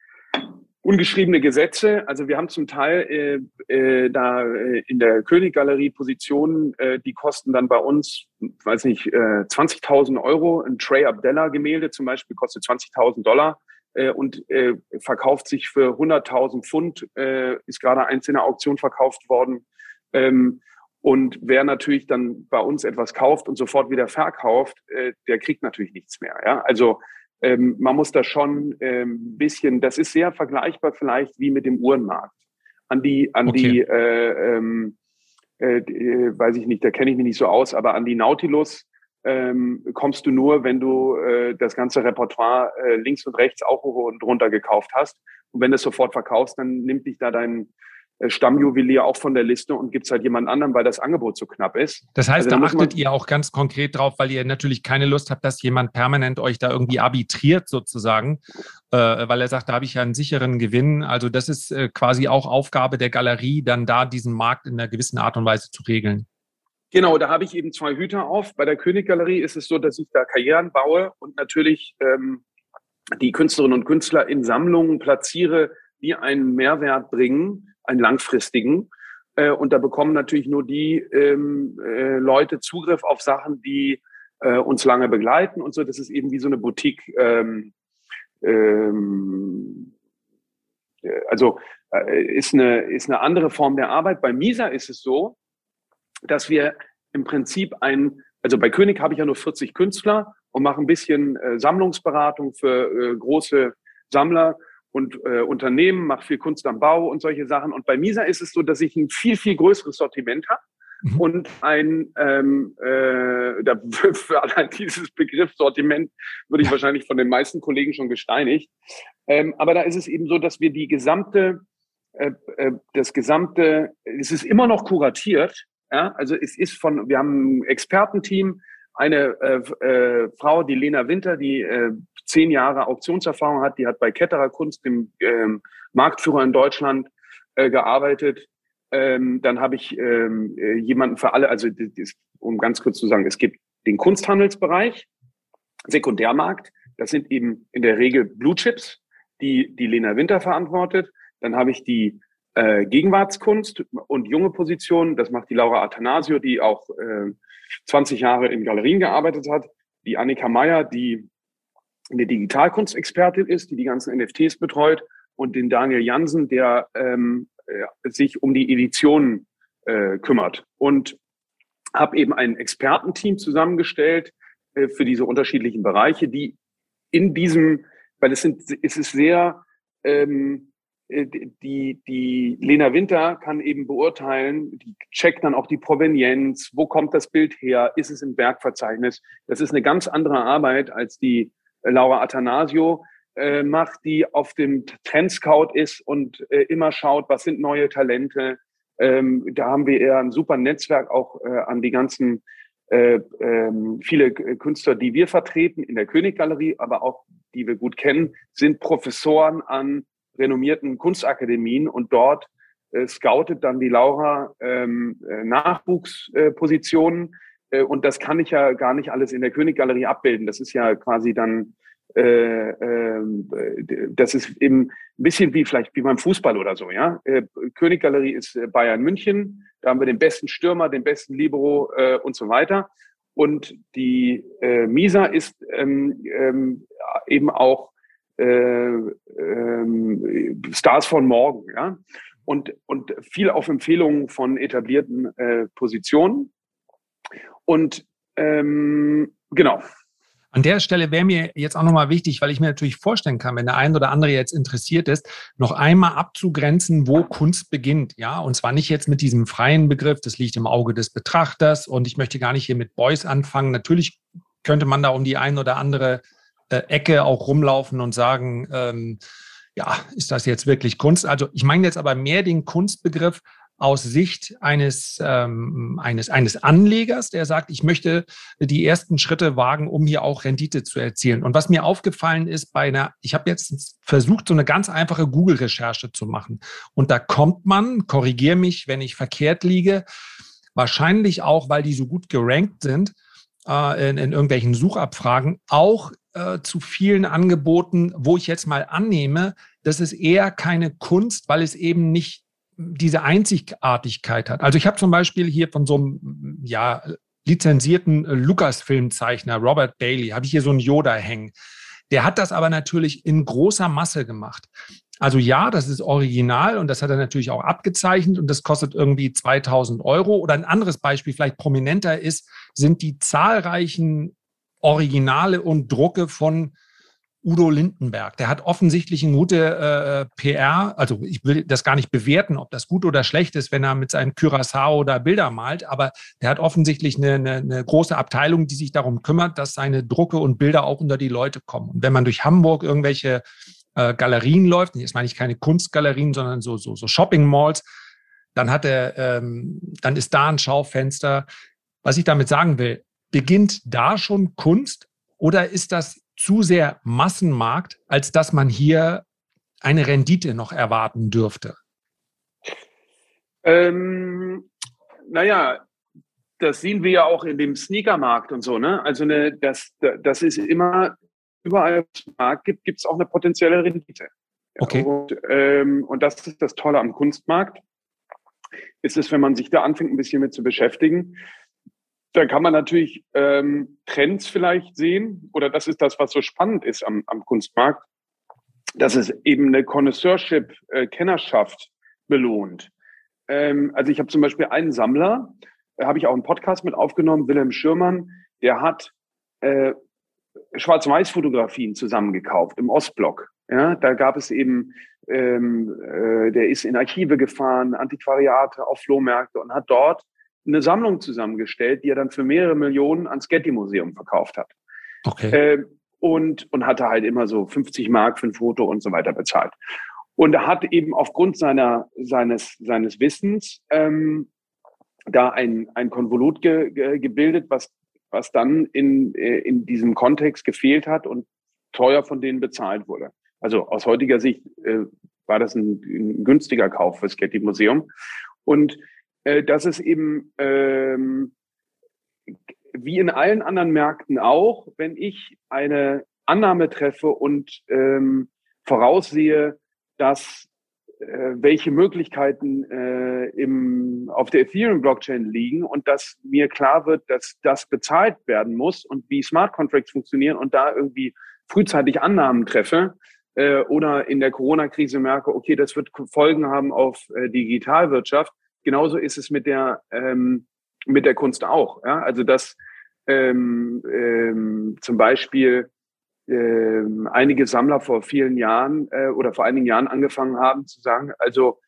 ungeschriebene Gesetze. Also wir haben zum Teil äh, äh, da äh, in der Königgalerie Positionen, äh, die kosten dann bei uns, weiß nicht, äh, 20.000 Euro. Ein Trey Abdella Gemälde zum Beispiel kostet 20.000 Dollar äh, und äh, verkauft sich für 100.000 Pfund, äh, ist gerade eins in der Auktion verkauft worden. Ähm, und wer natürlich dann bei uns etwas kauft und sofort wieder verkauft, äh, der kriegt natürlich nichts mehr. Ja? Also ähm, man muss da schon ein ähm, bisschen, das ist sehr vergleichbar vielleicht wie mit dem Uhrenmarkt. An die, an okay. die, äh, ähm, äh, äh, weiß ich nicht, da kenne ich mich nicht so aus, aber an die Nautilus ähm, kommst du nur, wenn du äh, das ganze Repertoire äh, links und rechts auch hoch und runter gekauft hast. Und wenn du es sofort verkaufst, dann nimmt dich da dein, äh, Stammjuwelier auch von der Liste und gibt es halt jemand anderen, weil das Angebot so knapp ist. Das heißt, also, da achtet ihr auch ganz konkret drauf, weil ihr natürlich keine Lust habt, dass jemand permanent euch da irgendwie arbitriert sozusagen, äh, weil er sagt, da habe ich ja einen sicheren Gewinn. Also das ist äh, quasi auch Aufgabe der Galerie, dann da diesen Markt in einer gewissen Art und Weise zu regeln. Genau, da habe ich eben zwei Hüter auf. Bei der Königgalerie ist es so, dass ich da Karrieren baue und natürlich ähm, die Künstlerinnen und Künstler in Sammlungen platziere, die einen Mehrwert bringen einen langfristigen. Äh, und da bekommen natürlich nur die ähm, äh, Leute Zugriff auf Sachen, die äh, uns lange begleiten und so. Das ist eben wie so eine Boutique. Ähm, ähm, äh, also äh, ist, eine, ist eine andere Form der Arbeit. Bei Misa ist es so, dass wir im Prinzip ein, also bei König habe ich ja nur 40 Künstler und mache ein bisschen äh, Sammlungsberatung für äh, große Sammler und äh, Unternehmen, mache viel Kunst am Bau und solche Sachen. Und bei Misa ist es so, dass ich ein viel, viel größeres Sortiment habe mhm. und ein, ähm, äh, da, für allein dieses Begriff Sortiment würde ich wahrscheinlich von den meisten Kollegen schon gesteinigt. Ähm, aber da ist es eben so, dass wir die gesamte, äh, äh, das gesamte, es ist immer noch kuratiert. Ja? Also es ist von, wir haben ein Expertenteam, eine äh, äh, Frau, die Lena Winter, die äh, zehn Jahre Auktionserfahrung hat, die hat bei Ketterer Kunst, dem ähm, Marktführer in Deutschland, äh, gearbeitet. Ähm, dann habe ich ähm, äh, jemanden für alle, also um ganz kurz zu sagen, es gibt den Kunsthandelsbereich, Sekundärmarkt, das sind eben in der Regel Blue Chips, die die Lena Winter verantwortet. Dann habe ich die äh, Gegenwartskunst und junge Positionen, das macht die Laura Athanasio, die auch äh, 20 Jahre in Galerien gearbeitet hat. Die Annika Meyer, die eine Digitalkunstexpertin ist, die die ganzen NFTs betreut. Und den Daniel Jansen, der ähm, äh, sich um die Editionen äh, kümmert. Und habe eben ein Expertenteam zusammengestellt äh, für diese unterschiedlichen Bereiche, die in diesem, weil es sind, es ist sehr ähm, äh, die, die Lena Winter kann eben beurteilen, die checkt dann auch die Provenienz, wo kommt das Bild her, ist es im Werkverzeichnis. Das ist eine ganz andere Arbeit als die Laura Athanasio äh, macht, die auf dem Trendscout ist und äh, immer schaut, was sind neue Talente. Ähm, da haben wir eher ein super Netzwerk auch äh, an die ganzen äh, ähm, viele Künstler, die wir vertreten in der Königgalerie, aber auch die wir gut kennen, sind Professoren an renommierten Kunstakademien und dort äh, scoutet dann die Laura ähm, äh, Nachwuchspositionen und das kann ich ja gar nicht alles in der Königgalerie abbilden. Das ist ja quasi dann äh, äh, das ist eben ein bisschen wie vielleicht wie beim Fußball oder so, ja. Äh, Königgalerie ist äh, Bayern München, da haben wir den besten Stürmer, den besten Libero äh, und so weiter. Und die äh, Misa ist ähm, ähm, eben auch äh, ähm, Stars von morgen, ja. Und, und viel auf Empfehlungen von etablierten äh, Positionen. Und ähm, genau. An der Stelle wäre mir jetzt auch nochmal wichtig, weil ich mir natürlich vorstellen kann, wenn der ein oder andere jetzt interessiert ist, noch einmal abzugrenzen, wo Kunst beginnt. Ja, und zwar nicht jetzt mit diesem freien Begriff, das liegt im Auge des Betrachters und ich möchte gar nicht hier mit Boys anfangen. Natürlich könnte man da um die ein oder andere äh, Ecke auch rumlaufen und sagen, ähm, ja, ist das jetzt wirklich Kunst? Also ich meine jetzt aber mehr den Kunstbegriff aus Sicht eines, ähm, eines, eines Anlegers, der sagt, ich möchte die ersten Schritte wagen, um hier auch Rendite zu erzielen. Und was mir aufgefallen ist bei einer, ich habe jetzt versucht, so eine ganz einfache Google-Recherche zu machen. Und da kommt man, korrigiere mich, wenn ich verkehrt liege, wahrscheinlich auch, weil die so gut gerankt sind, äh, in, in irgendwelchen Suchabfragen, auch äh, zu vielen Angeboten, wo ich jetzt mal annehme, das ist eher keine Kunst, weil es eben nicht diese Einzigartigkeit hat. Also ich habe zum Beispiel hier von so einem ja, lizenzierten Lukas-Filmzeichner, Robert Bailey, habe ich hier so einen Yoda hängen. Der hat das aber natürlich in großer Masse gemacht. Also ja, das ist original und das hat er natürlich auch abgezeichnet und das kostet irgendwie 2000 Euro. Oder ein anderes Beispiel, vielleicht prominenter ist, sind die zahlreichen Originale und Drucke von Udo Lindenberg. Der hat offensichtlich eine gute äh, PR. Also ich will das gar nicht bewerten, ob das gut oder schlecht ist, wenn er mit seinem Curaçao da Bilder malt. Aber der hat offensichtlich eine, eine, eine große Abteilung, die sich darum kümmert, dass seine Drucke und Bilder auch unter die Leute kommen. Und wenn man durch Hamburg irgendwelche äh, Galerien läuft, jetzt meine ich keine Kunstgalerien, sondern so, so, so Shopping Malls, dann hat er, ähm, dann ist da ein Schaufenster. Was ich damit sagen will, beginnt da schon Kunst oder ist das zu sehr Massenmarkt, als dass man hier eine Rendite noch erwarten dürfte? Ähm, naja, das sehen wir ja auch in dem Sneakermarkt und so. Ne? Also eine, das, das ist immer, überall, wo es Markt gibt, gibt es auch eine potenzielle Rendite. Okay. Und, ähm, und das ist das Tolle am Kunstmarkt. Ist es, wenn man sich da anfängt, ein bisschen mit zu beschäftigen, da kann man natürlich ähm, Trends vielleicht sehen, oder das ist das, was so spannend ist am, am Kunstmarkt, dass es eben eine Connoisseurship, äh, Kennerschaft belohnt. Ähm, also ich habe zum Beispiel einen Sammler, da habe ich auch einen Podcast mit aufgenommen, Wilhelm Schürmann, der hat äh, Schwarz-Weiß-Fotografien zusammengekauft im Ostblock. Ja, da gab es eben, ähm, äh, der ist in Archive gefahren, Antiquariate, auf Flohmärkte und hat dort eine Sammlung zusammengestellt, die er dann für mehrere Millionen ans Getty-Museum verkauft hat. Okay. Äh, und, und hatte halt immer so 50 Mark für ein Foto und so weiter bezahlt. Und er hat eben aufgrund seiner, seines, seines Wissens ähm, da ein, ein Konvolut ge, ge, gebildet, was, was dann in, äh, in diesem Kontext gefehlt hat und teuer von denen bezahlt wurde. Also aus heutiger Sicht äh, war das ein, ein günstiger Kauf fürs Getty Museum. Und äh, dass es eben ähm, wie in allen anderen Märkten auch, wenn ich eine Annahme treffe und ähm, voraussehe, dass äh, welche Möglichkeiten äh, im, auf der Ethereum-Blockchain liegen und dass mir klar wird, dass das bezahlt werden muss und wie Smart Contracts funktionieren und da irgendwie frühzeitig Annahmen treffe äh, oder in der Corona-Krise merke, okay, das wird Folgen haben auf äh, Digitalwirtschaft, genauso ist es mit der, ähm, mit der Kunst auch. Ja? Also dass ähm, ähm, zum Beispiel ähm, einige Sammler vor vielen Jahren äh, oder vor einigen Jahren angefangen haben zu sagen, also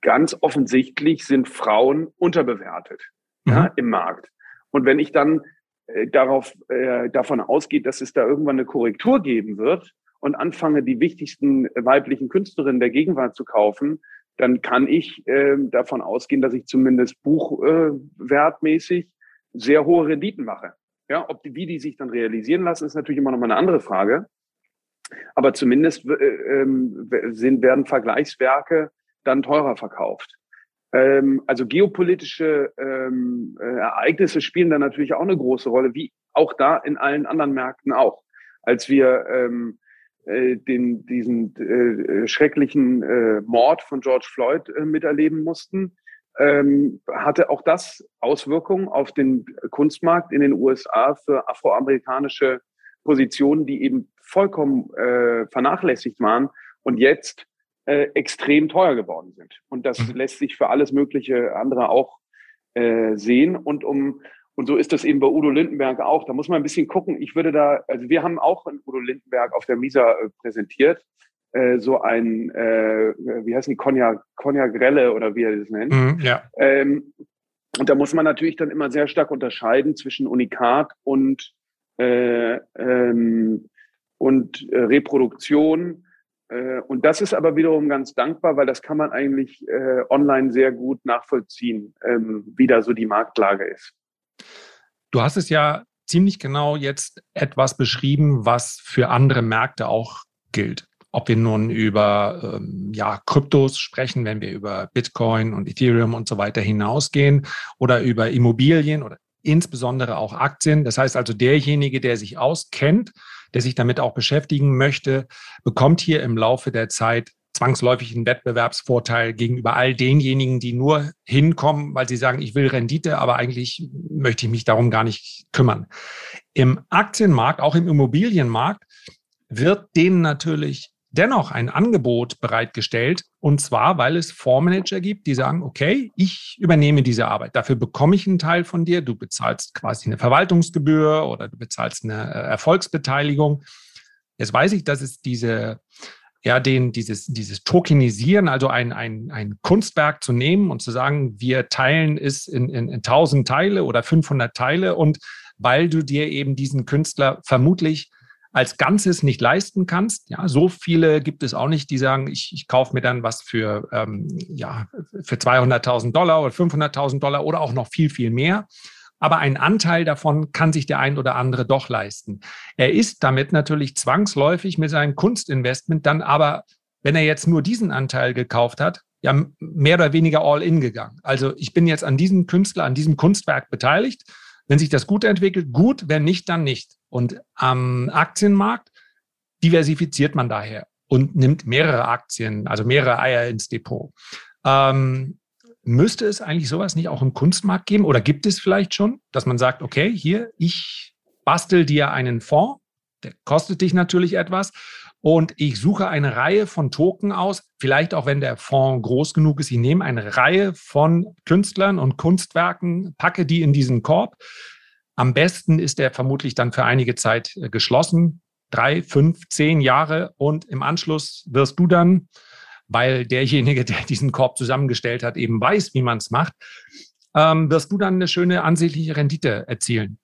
ganz offensichtlich sind Frauen unterbewertet mhm. ja, im Markt. Und wenn ich dann äh, darauf, äh, davon ausgehe, dass es da irgendwann eine Korrektur geben wird und anfange, die wichtigsten weiblichen Künstlerinnen der Gegenwart zu kaufen, dann kann ich äh, davon ausgehen, dass ich zumindest buchwertmäßig äh, sehr hohe Renditen mache. Ja, ob die, wie die sich dann realisieren lassen, ist natürlich immer noch mal eine andere Frage. Aber zumindest äh, ähm, sind, werden Vergleichswerke dann teurer verkauft. Ähm, also geopolitische ähm, äh, Ereignisse spielen da natürlich auch eine große Rolle, wie auch da in allen anderen Märkten auch. Als wir ähm, äh, den, diesen äh, schrecklichen äh, Mord von George Floyd äh, miterleben mussten, ähm, hatte auch das Auswirkungen auf den Kunstmarkt in den USA für afroamerikanische Positionen, die eben vollkommen äh, vernachlässigt waren und jetzt äh, extrem teuer geworden sind. Und das mhm. lässt sich für alles mögliche andere auch äh, sehen. Und um und so ist das eben bei Udo Lindenberg auch. Da muss man ein bisschen gucken. Ich würde da, also wir haben auch in Udo Lindenberg auf der Misa äh, präsentiert, äh, so ein, äh, wie heißt die, Cognac, Cognac Grelle oder wie er das nennt. Mhm, ja. Ähm, und da muss man natürlich dann immer sehr stark unterscheiden zwischen Unikat und, äh, ähm, und äh, Reproduktion. Äh, und das ist aber wiederum ganz dankbar, weil das kann man eigentlich online sehr gut nachvollziehen, ähm, wie da so die Marktlage ist. Du hast es ja ziemlich genau jetzt etwas beschrieben, was für andere Märkte auch gilt. Ob wir nun über ähm, ja, Kryptos sprechen, wenn wir über Bitcoin und Ethereum und so weiter hinausgehen oder über Immobilien oder insbesondere auch Aktien. Das heißt also, derjenige, der sich auskennt, der sich damit auch beschäftigen möchte, bekommt hier im Laufe der Zeit zwangsläufig einen Wettbewerbsvorteil gegenüber all denjenigen, die nur hinkommen, weil sie sagen, ich will Rendite, aber eigentlich möchte ich mich darum gar nicht kümmern. Im Aktienmarkt, auch im Immobilienmarkt, wird denen natürlich dennoch ein Angebot bereitgestellt. Und zwar, weil es Fondsmanager gibt, die sagen, okay, ich übernehme diese Arbeit. Dafür bekomme ich einen Teil von dir. Du bezahlst quasi eine Verwaltungsgebühr oder du bezahlst eine äh, Erfolgsbeteiligung. Jetzt weiß ich, dass es diese, ja, den, dieses, dieses Tokenisieren, also ein, ein, ein Kunstwerk zu nehmen und zu sagen, wir teilen es in, in, in 1000 Teile oder 500 Teile und weil du dir eben diesen Künstler vermutlich als Ganzes nicht leisten kannst. Ja, so viele gibt es auch nicht, die sagen, ich, ich kaufe mir dann was für, ähm, ja, für 200.000 Dollar oder 500.000 Dollar oder auch noch viel, viel mehr. Aber ein Anteil davon kann sich der ein oder andere doch leisten. Er ist damit natürlich zwangsläufig mit seinem Kunstinvestment dann aber, wenn er jetzt nur diesen Anteil gekauft hat, ja mehr oder weniger all in gegangen. Also ich bin jetzt an diesem Künstler, an diesem Kunstwerk beteiligt. Wenn sich das gut entwickelt, gut, wenn nicht, dann nicht. Und am Aktienmarkt diversifiziert man daher und nimmt mehrere Aktien, also mehrere Eier ins Depot. Ähm, müsste es eigentlich sowas nicht auch im Kunstmarkt geben? Oder gibt es vielleicht schon, dass man sagt, okay, hier, ich bastel dir einen Fonds, der kostet dich natürlich etwas und ich suche eine Reihe von Token aus, vielleicht auch wenn der Fonds groß genug ist, ich nehme eine Reihe von Künstlern und Kunstwerken, packe die in diesen Korb, am besten ist er vermutlich dann für einige Zeit äh, geschlossen, drei, fünf, zehn Jahre und im Anschluss wirst du dann, weil derjenige, der diesen Korb zusammengestellt hat, eben weiß, wie man es macht, ähm, wirst du dann eine schöne ansehnliche Rendite erzielen.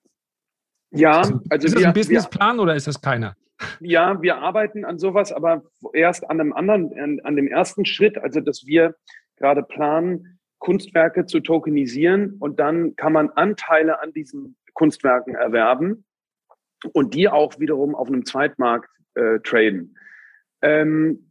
Ja, also, also ist das wir, ein Businessplan oder ist das keiner? Ja, wir arbeiten an sowas, aber erst an einem anderen, an, an dem ersten Schritt, also dass wir gerade planen, Kunstwerke zu tokenisieren und dann kann man Anteile an diesen Kunstwerken erwerben und die auch wiederum auf einem Zweitmarkt äh, traden. Ähm,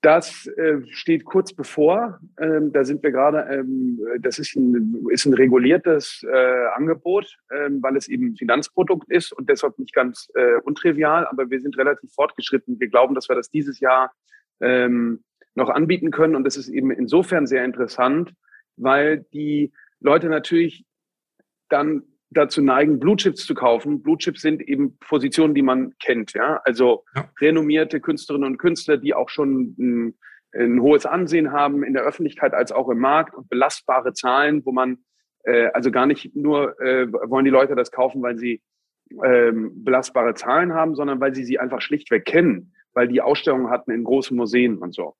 das äh, steht kurz bevor. Ähm, da sind wir gerade, ähm, das ist ein, ist ein reguliertes äh, Angebot, ähm, weil es eben ein Finanzprodukt ist und deshalb nicht ganz äh, untrivial, aber wir sind relativ fortgeschritten. Wir glauben, dass wir das dieses Jahr ähm, noch anbieten können und das ist eben insofern sehr interessant, weil die Leute natürlich dann dazu neigen, Blue Chips zu kaufen. Blue Chips sind eben Positionen, die man kennt, ja. Also ja. renommierte Künstlerinnen und Künstler, die auch schon ein, ein, hohes Ansehen haben in der Öffentlichkeit als auch im Markt und belastbare Zahlen, wo man äh, also gar nicht nur äh, wollen die Leute das kaufen, weil sie ähm, belastbare Zahlen haben, sondern weil sie sie einfach schlichtweg kennen, weil die Ausstellungen hatten in großen Museen und so.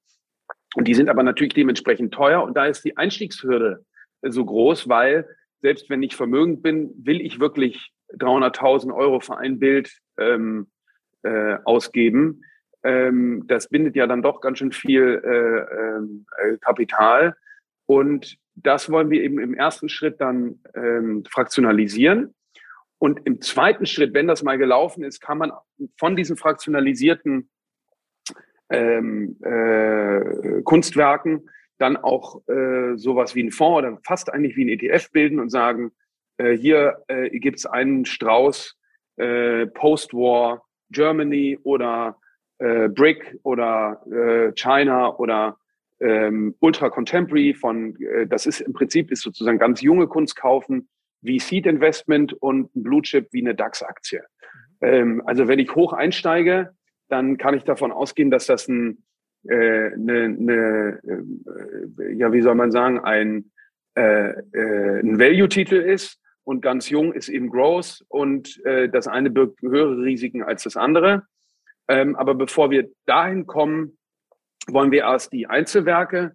Und die sind aber natürlich dementsprechend teuer und da ist die Einstiegshürde so groß, weil selbst wenn ich vermögend bin, will ich wirklich 300.000 Euro für ein Bild ähm, äh, ausgeben. Ähm, das bindet ja dann doch ganz schön viel äh, äh, Kapital. Und das wollen wir eben im ersten Schritt dann ähm, fraktionalisieren. Und im zweiten Schritt, wenn das mal gelaufen ist, kann man von diesen fraktionalisierten ähm, äh, Kunstwerken dann auch äh, sowas wie ein Fonds oder fast eigentlich wie ein ETF bilden und sagen, äh, hier äh, gibt es einen Strauß äh, Post-War Germany oder äh, BRIC oder äh, China oder ähm, Ultra Contemporary von, äh, das ist im Prinzip ist sozusagen ganz junge Kunst kaufen, wie Seed Investment und ein Blue Chip wie eine DAX-Aktie. Ähm, also wenn ich hoch einsteige, dann kann ich davon ausgehen, dass das ein äh, eine, eine äh, ja, wie soll man sagen, ein, äh, äh, ein Value-Titel ist und ganz jung ist eben Growth und äh, das eine birgt höhere Risiken als das andere. Ähm, aber bevor wir dahin kommen, wollen wir erst die Einzelwerke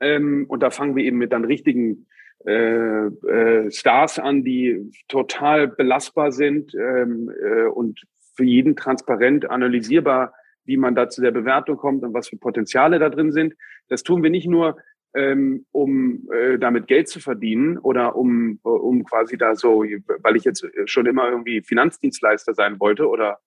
ähm, und da fangen wir eben mit dann richtigen äh, äh, Stars an, die total belastbar sind ähm, äh, und für jeden transparent analysierbar wie man da zu der Bewertung kommt und was für Potenziale da drin sind. Das tun wir nicht nur, ähm, um äh, damit Geld zu verdienen oder um, um quasi da so, weil ich jetzt schon immer irgendwie Finanzdienstleister sein wollte oder,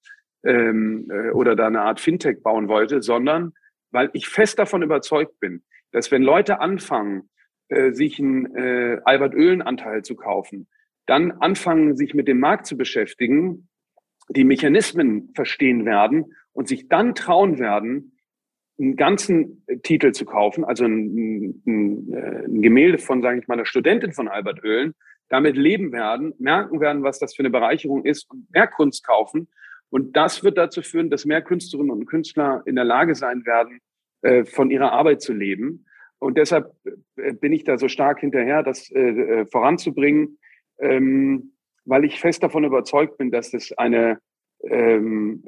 ähm, äh, oder da eine Art Fintech bauen wollte, sondern weil ich fest davon überzeugt bin, dass wenn Leute anfangen, äh, sich einen äh, Albert Öhlen-Anteil zu kaufen, dann anfangen, sich mit dem Markt zu beschäftigen, die Mechanismen verstehen werden und sich dann trauen werden, einen ganzen Titel zu kaufen, also ein, ein, äh, ein Gemälde von, sage ich mal, einer Studentin von Albert Oehlen, damit leben werden, merken werden, was das für eine Bereicherung ist und mehr Kunst kaufen. Und das wird dazu führen, dass mehr Künstlerinnen und Künstler in der Lage sein werden, äh, von ihrer Arbeit zu leben. Und deshalb äh, bin ich da so stark hinterher, das voranzubringen, ähm, weil ich fest davon überzeugt bin, dass es eine ähm,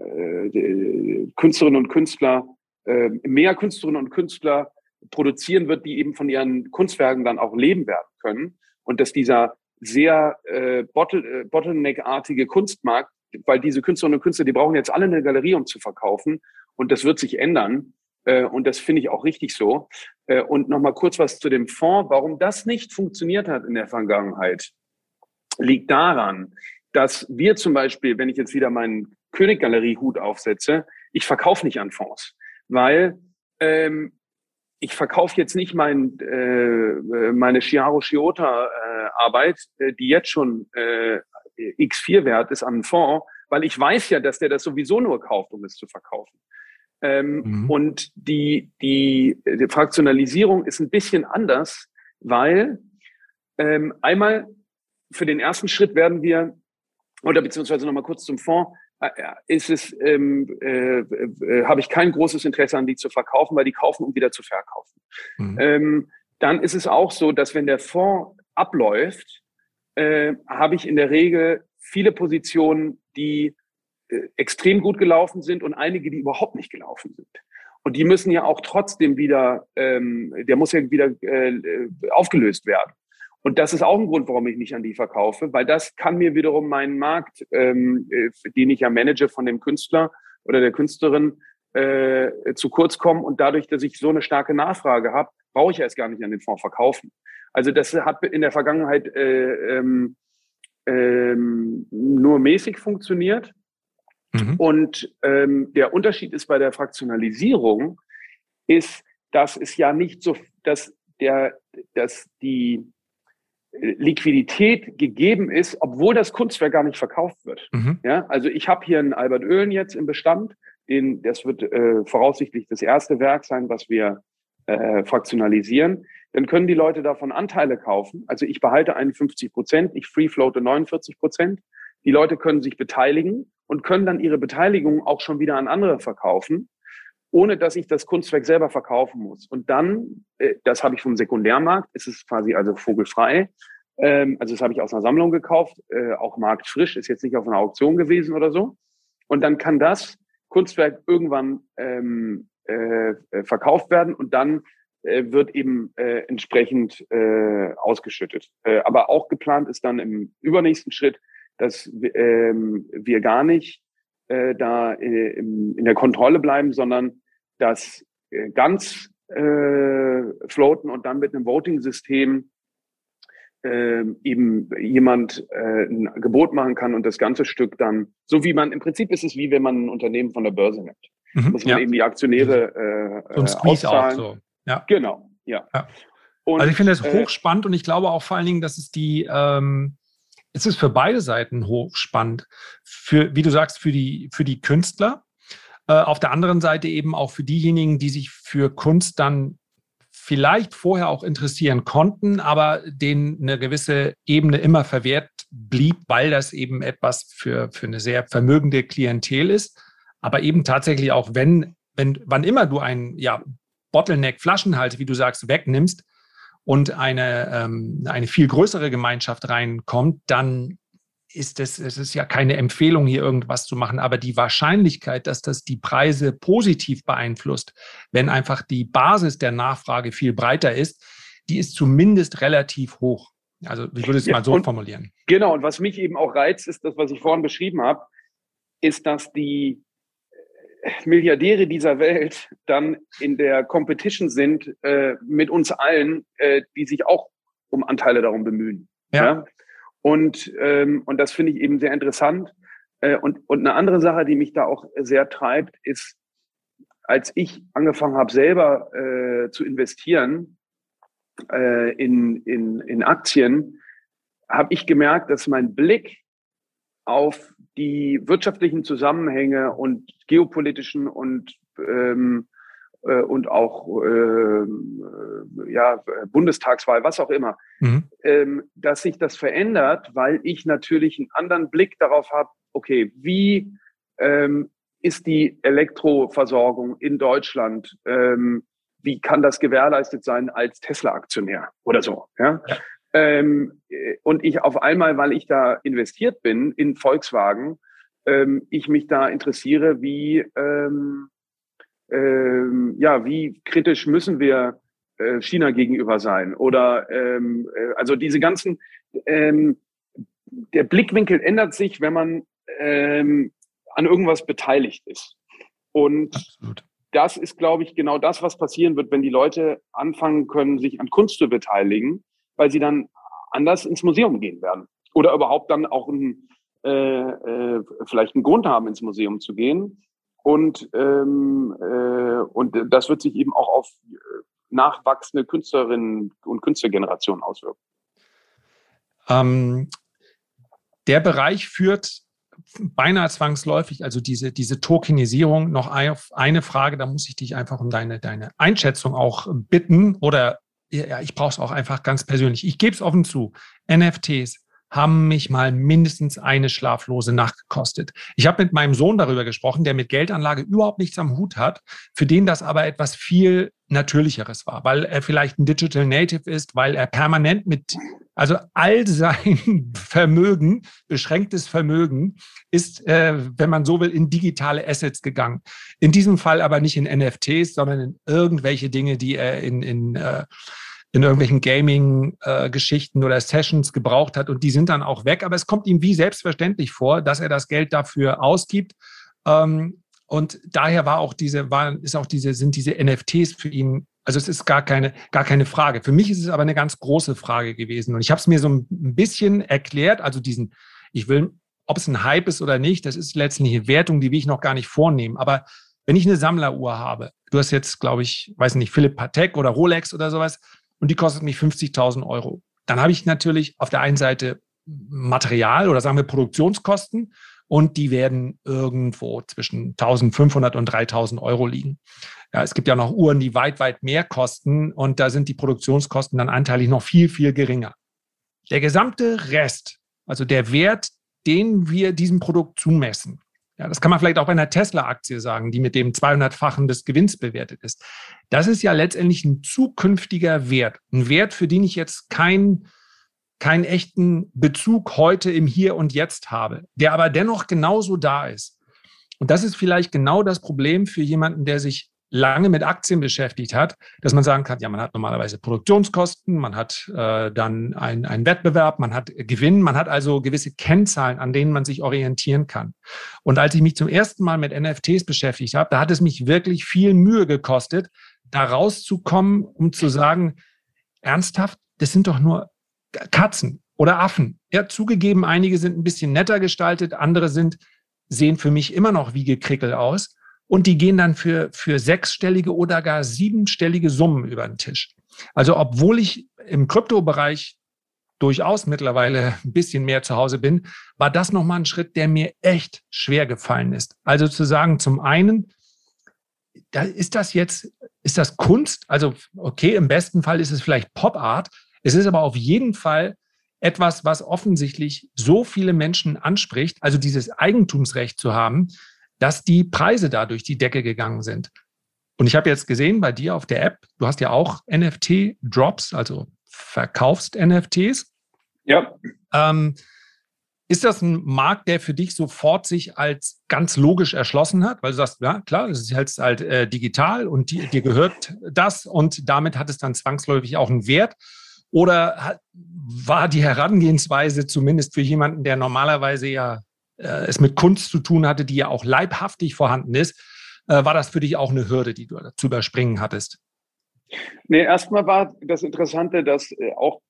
Künstlerinnen und Künstler äh, mehr Künstlerinnen und Künstler produzieren wird, die eben von ihren Kunstwerken dann auch leben werden können. Und dass dieser sehr äh, Bottle, äh, Bottleneck-artige Kunstmarkt, weil diese Künstlerinnen und Künstler, die brauchen jetzt alle eine Galerie, um zu verkaufen. Und das wird sich ändern. Äh, und das finde ich auch richtig so. Äh, und nochmal kurz was zu dem Fonds. Warum das nicht funktioniert hat in der Vergangenheit, liegt daran, dass wir zum Beispiel, wenn ich jetzt wieder meinen König-Galerie-Hut aufsetze, ich verkaufe nicht an Fonds weil ähm, ich verkaufe jetzt nicht mein, äh, meine Chiaro Shiota äh, Arbeit, äh, die jetzt schon äh, X4 wert ist an einen Fonds, weil ich weiß ja, dass der das sowieso nur kauft, um es zu verkaufen. Ähm, mhm. Und die, die, die Fraktionalisierung ist ein bisschen anders, weil ähm, einmal für den ersten Schritt werden wir, oder beziehungsweise nochmal kurz zum Fonds, äh, ist es, ähm, äh, äh, habe ich kein großes Interesse an die zu verkaufen, weil die kaufen, um wieder zu verkaufen. Mhm. Ähm, dann ist es auch so, dass wenn der Fonds abläuft, äh, habe ich in der Regel viele Positionen, die äh, extrem gut gelaufen sind und einige, die überhaupt nicht gelaufen sind. Und die müssen ja auch trotzdem wieder, ähm, der muss ja wieder äh, aufgelöst werden. Und das ist auch ein Grund, warum ich nicht an die verkaufe, weil das kann mir wiederum meinen Markt, ähm, äh, den ich ja manage von dem Künstler oder der Künstlerin, äh, zu kurz kommen. Und dadurch, dass ich so eine starke Nachfrage habe, brauche ich erst gar nicht an den Fonds verkaufen. Also das hat in der Vergangenheit äh, ähm, ähm, nur mäßig funktioniert. Mhm. Und ähm, der Unterschied ist bei der Fraktionalisierung, ist, dass es ja nicht so, dass der, dass die Liquidität gegeben ist, obwohl das Kunstwerk gar nicht verkauft wird. Mhm. Ja, also ich habe hier einen Albert Oehlen jetzt im Bestand, den, das wird äh, voraussichtlich das erste Werk sein, was wir äh, fraktionalisieren. Dann können die Leute davon Anteile kaufen. Also ich behalte 51 Prozent, ich free floate 49 Prozent. Die Leute können sich beteiligen und können dann ihre Beteiligung auch schon wieder an andere verkaufen ohne dass ich das Kunstwerk selber verkaufen muss. Und dann, äh, das habe ich vom Sekundärmarkt, ist es quasi also vogelfrei. Ähm, also das habe ich aus einer Sammlung gekauft, äh, auch marktfrisch, ist jetzt nicht auf einer Auktion gewesen oder so. Und dann kann das Kunstwerk irgendwann ähm, äh, äh verkauft werden und dann äh, wird eben äh, entsprechend äh, ausgeschüttet. Äh, aber auch geplant ist dann im übernächsten Schritt, dass ähm, wir gar nicht äh, da äh, in der Kontrolle bleiben, sondern das äh, ganz äh, floaten und dann mit einem Voting-System äh, eben jemand äh, ein Gebot machen kann und das ganze Stück dann, so wie man, im Prinzip ist es wie wenn man ein Unternehmen von der Börse nimmt. Mhm, muss man ja. eben die Aktionäre äh, so ein Squeeze auch so. Ja. Genau, ja. ja. Und, also ich finde das äh, hochspannend und ich glaube auch vor allen Dingen, dass es die, ähm, es ist für beide Seiten hochspannend. Für, wie du sagst, für die, für die Künstler, äh, auf der anderen Seite eben auch für diejenigen, die sich für Kunst dann vielleicht vorher auch interessieren konnten, aber denen eine gewisse Ebene immer verwehrt blieb, weil das eben etwas für, für eine sehr vermögende Klientel ist. Aber eben tatsächlich auch, wenn, wenn, wann immer du ein ja, Bottleneck-Flaschenhals, wie du sagst, wegnimmst und eine, ähm, eine viel größere Gemeinschaft reinkommt, dann ist es, es ist ja keine Empfehlung, hier irgendwas zu machen, aber die Wahrscheinlichkeit, dass das die Preise positiv beeinflusst, wenn einfach die Basis der Nachfrage viel breiter ist, die ist zumindest relativ hoch. Also ich würde es ja, mal so und, formulieren. Genau, und was mich eben auch reizt, ist das, was ich vorhin beschrieben habe, ist, dass die, Milliardäre dieser Welt dann in der Competition sind äh, mit uns allen, äh, die sich auch um Anteile darum bemühen. Ja. ja? Und, ähm, und das finde ich eben sehr interessant. Äh, und, und eine andere Sache, die mich da auch sehr treibt, ist, als ich angefangen habe, selber äh, zu investieren äh, in, in, in Aktien, habe ich gemerkt, dass mein Blick auf die wirtschaftlichen Zusammenhänge und geopolitischen und ähm, äh, und auch äh, ja, Bundestagswahl, was auch immer, mhm. ähm, dass sich das verändert, weil ich natürlich einen anderen Blick darauf habe, okay, wie ähm, ist die Elektroversorgung in Deutschland? Ähm, wie kann das gewährleistet sein als Tesla-Aktionär oder so? Ja? ja. Ähm, und ich auf einmal, weil ich da investiert bin in Volkswagen, ähm, ich mich da interessiere, wie, ähm, ähm, ja, wie kritisch müssen wir äh, China gegenüber sein? Oder ähm, äh, also diese ganzen, ähm, der Blickwinkel ändert sich, wenn man ähm, an irgendwas beteiligt ist. Und Absolut. das ist, glaube ich, genau das, was passieren wird, wenn die Leute anfangen können, sich an Kunst zu beteiligen weil sie dann anders ins Museum gehen werden. Oder überhaupt dann auch ein, äh, äh, vielleicht einen Grund haben, ins Museum zu gehen. Und, ähm, äh, und das wird sich eben auch auf äh, nachwachsende Künstlerinnen und Künstlergenerationen auswirken. Ähm, der Bereich führt beinahe zwangsläufig, also diese, diese Tokenisierung, noch eine Frage, da muss ich dich einfach um deine, deine Einschätzung auch bitten oder ja, ich brauche es auch einfach ganz persönlich. Ich gebe es offen zu. NFTs haben mich mal mindestens eine schlaflose Nacht gekostet. Ich habe mit meinem Sohn darüber gesprochen, der mit Geldanlage überhaupt nichts am Hut hat, für den das aber etwas viel Natürlicheres war, weil er vielleicht ein Digital Native ist, weil er permanent mit, also all sein Vermögen, beschränktes Vermögen, ist, äh, wenn man so will, in digitale Assets gegangen. In diesem Fall aber nicht in NFTs, sondern in irgendwelche Dinge, die er in, in äh, in irgendwelchen Gaming-Geschichten äh, oder Sessions gebraucht hat und die sind dann auch weg. Aber es kommt ihm wie selbstverständlich vor, dass er das Geld dafür ausgibt. Ähm, und daher war auch diese, war, ist auch diese, sind diese NFTs für ihn, also es ist gar keine, gar keine Frage. Für mich ist es aber eine ganz große Frage gewesen. Und ich habe es mir so ein bisschen erklärt, also diesen, ich will, ob es ein Hype ist oder nicht, das ist letztlich eine Wertung, die will ich noch gar nicht vornehmen. Aber wenn ich eine Sammleruhr habe, du hast jetzt, glaube ich, weiß nicht, Philipp Patek oder Rolex oder sowas, und die kostet mich 50.000 Euro. Dann habe ich natürlich auf der einen Seite Material oder sagen wir Produktionskosten und die werden irgendwo zwischen 1.500 und 3.000 Euro liegen. Ja, es gibt ja noch Uhren, die weit, weit mehr kosten und da sind die Produktionskosten dann anteilig noch viel, viel geringer. Der gesamte Rest, also der Wert, den wir diesem Produkt zumessen, ja, das kann man vielleicht auch bei einer Tesla-Aktie sagen, die mit dem 200-fachen des Gewinns bewertet ist. Das ist ja letztendlich ein zukünftiger Wert. Ein Wert, für den ich jetzt keinen keinen echten Bezug heute im Hier und Jetzt habe, der aber dennoch genauso da ist. Und das ist vielleicht genau das Problem für jemanden, der sich lange mit Aktien beschäftigt hat, dass man sagen kann, ja, man hat normalerweise Produktionskosten, man hat äh, dann einen Wettbewerb, man hat Gewinn, man hat also gewisse Kennzahlen, an denen man sich orientieren kann. Und als ich mich zum ersten Mal mit NFTs beschäftigt habe, da hat es mich wirklich viel Mühe gekostet, da rauszukommen, um zu sagen, ernsthaft, das sind doch nur Katzen oder Affen. Ja, zugegeben, einige sind ein bisschen netter gestaltet, andere sind, sehen für mich immer noch wie gekrickel aus und die gehen dann für, für sechsstellige oder gar siebenstellige Summen über den Tisch. Also obwohl ich im Kryptobereich durchaus mittlerweile ein bisschen mehr zu Hause bin, war das nochmal ein Schritt, der mir echt schwer gefallen ist. Also zu sagen, zum einen, da ist das jetzt, ist das Kunst? Also, okay, im besten Fall ist es vielleicht Pop Art. Es ist aber auf jeden Fall etwas, was offensichtlich so viele Menschen anspricht, also dieses Eigentumsrecht zu haben, dass die Preise da durch die Decke gegangen sind. Und ich habe jetzt gesehen bei dir auf der App, du hast ja auch NFT-Drops, also verkaufst NFTs. Ja. Ähm, ist das ein Markt, der für dich sofort sich als ganz logisch erschlossen hat? Weil du sagst, ja klar, das ist jetzt halt äh, digital und die, dir gehört das und damit hat es dann zwangsläufig auch einen Wert. Oder hat, war die Herangehensweise zumindest für jemanden, der normalerweise ja es mit Kunst zu tun hatte, die ja auch leibhaftig vorhanden ist, äh, war das für dich auch eine Hürde, die du zu überspringen hattest? Nee, erstmal war das Interessante, dass äh, auch,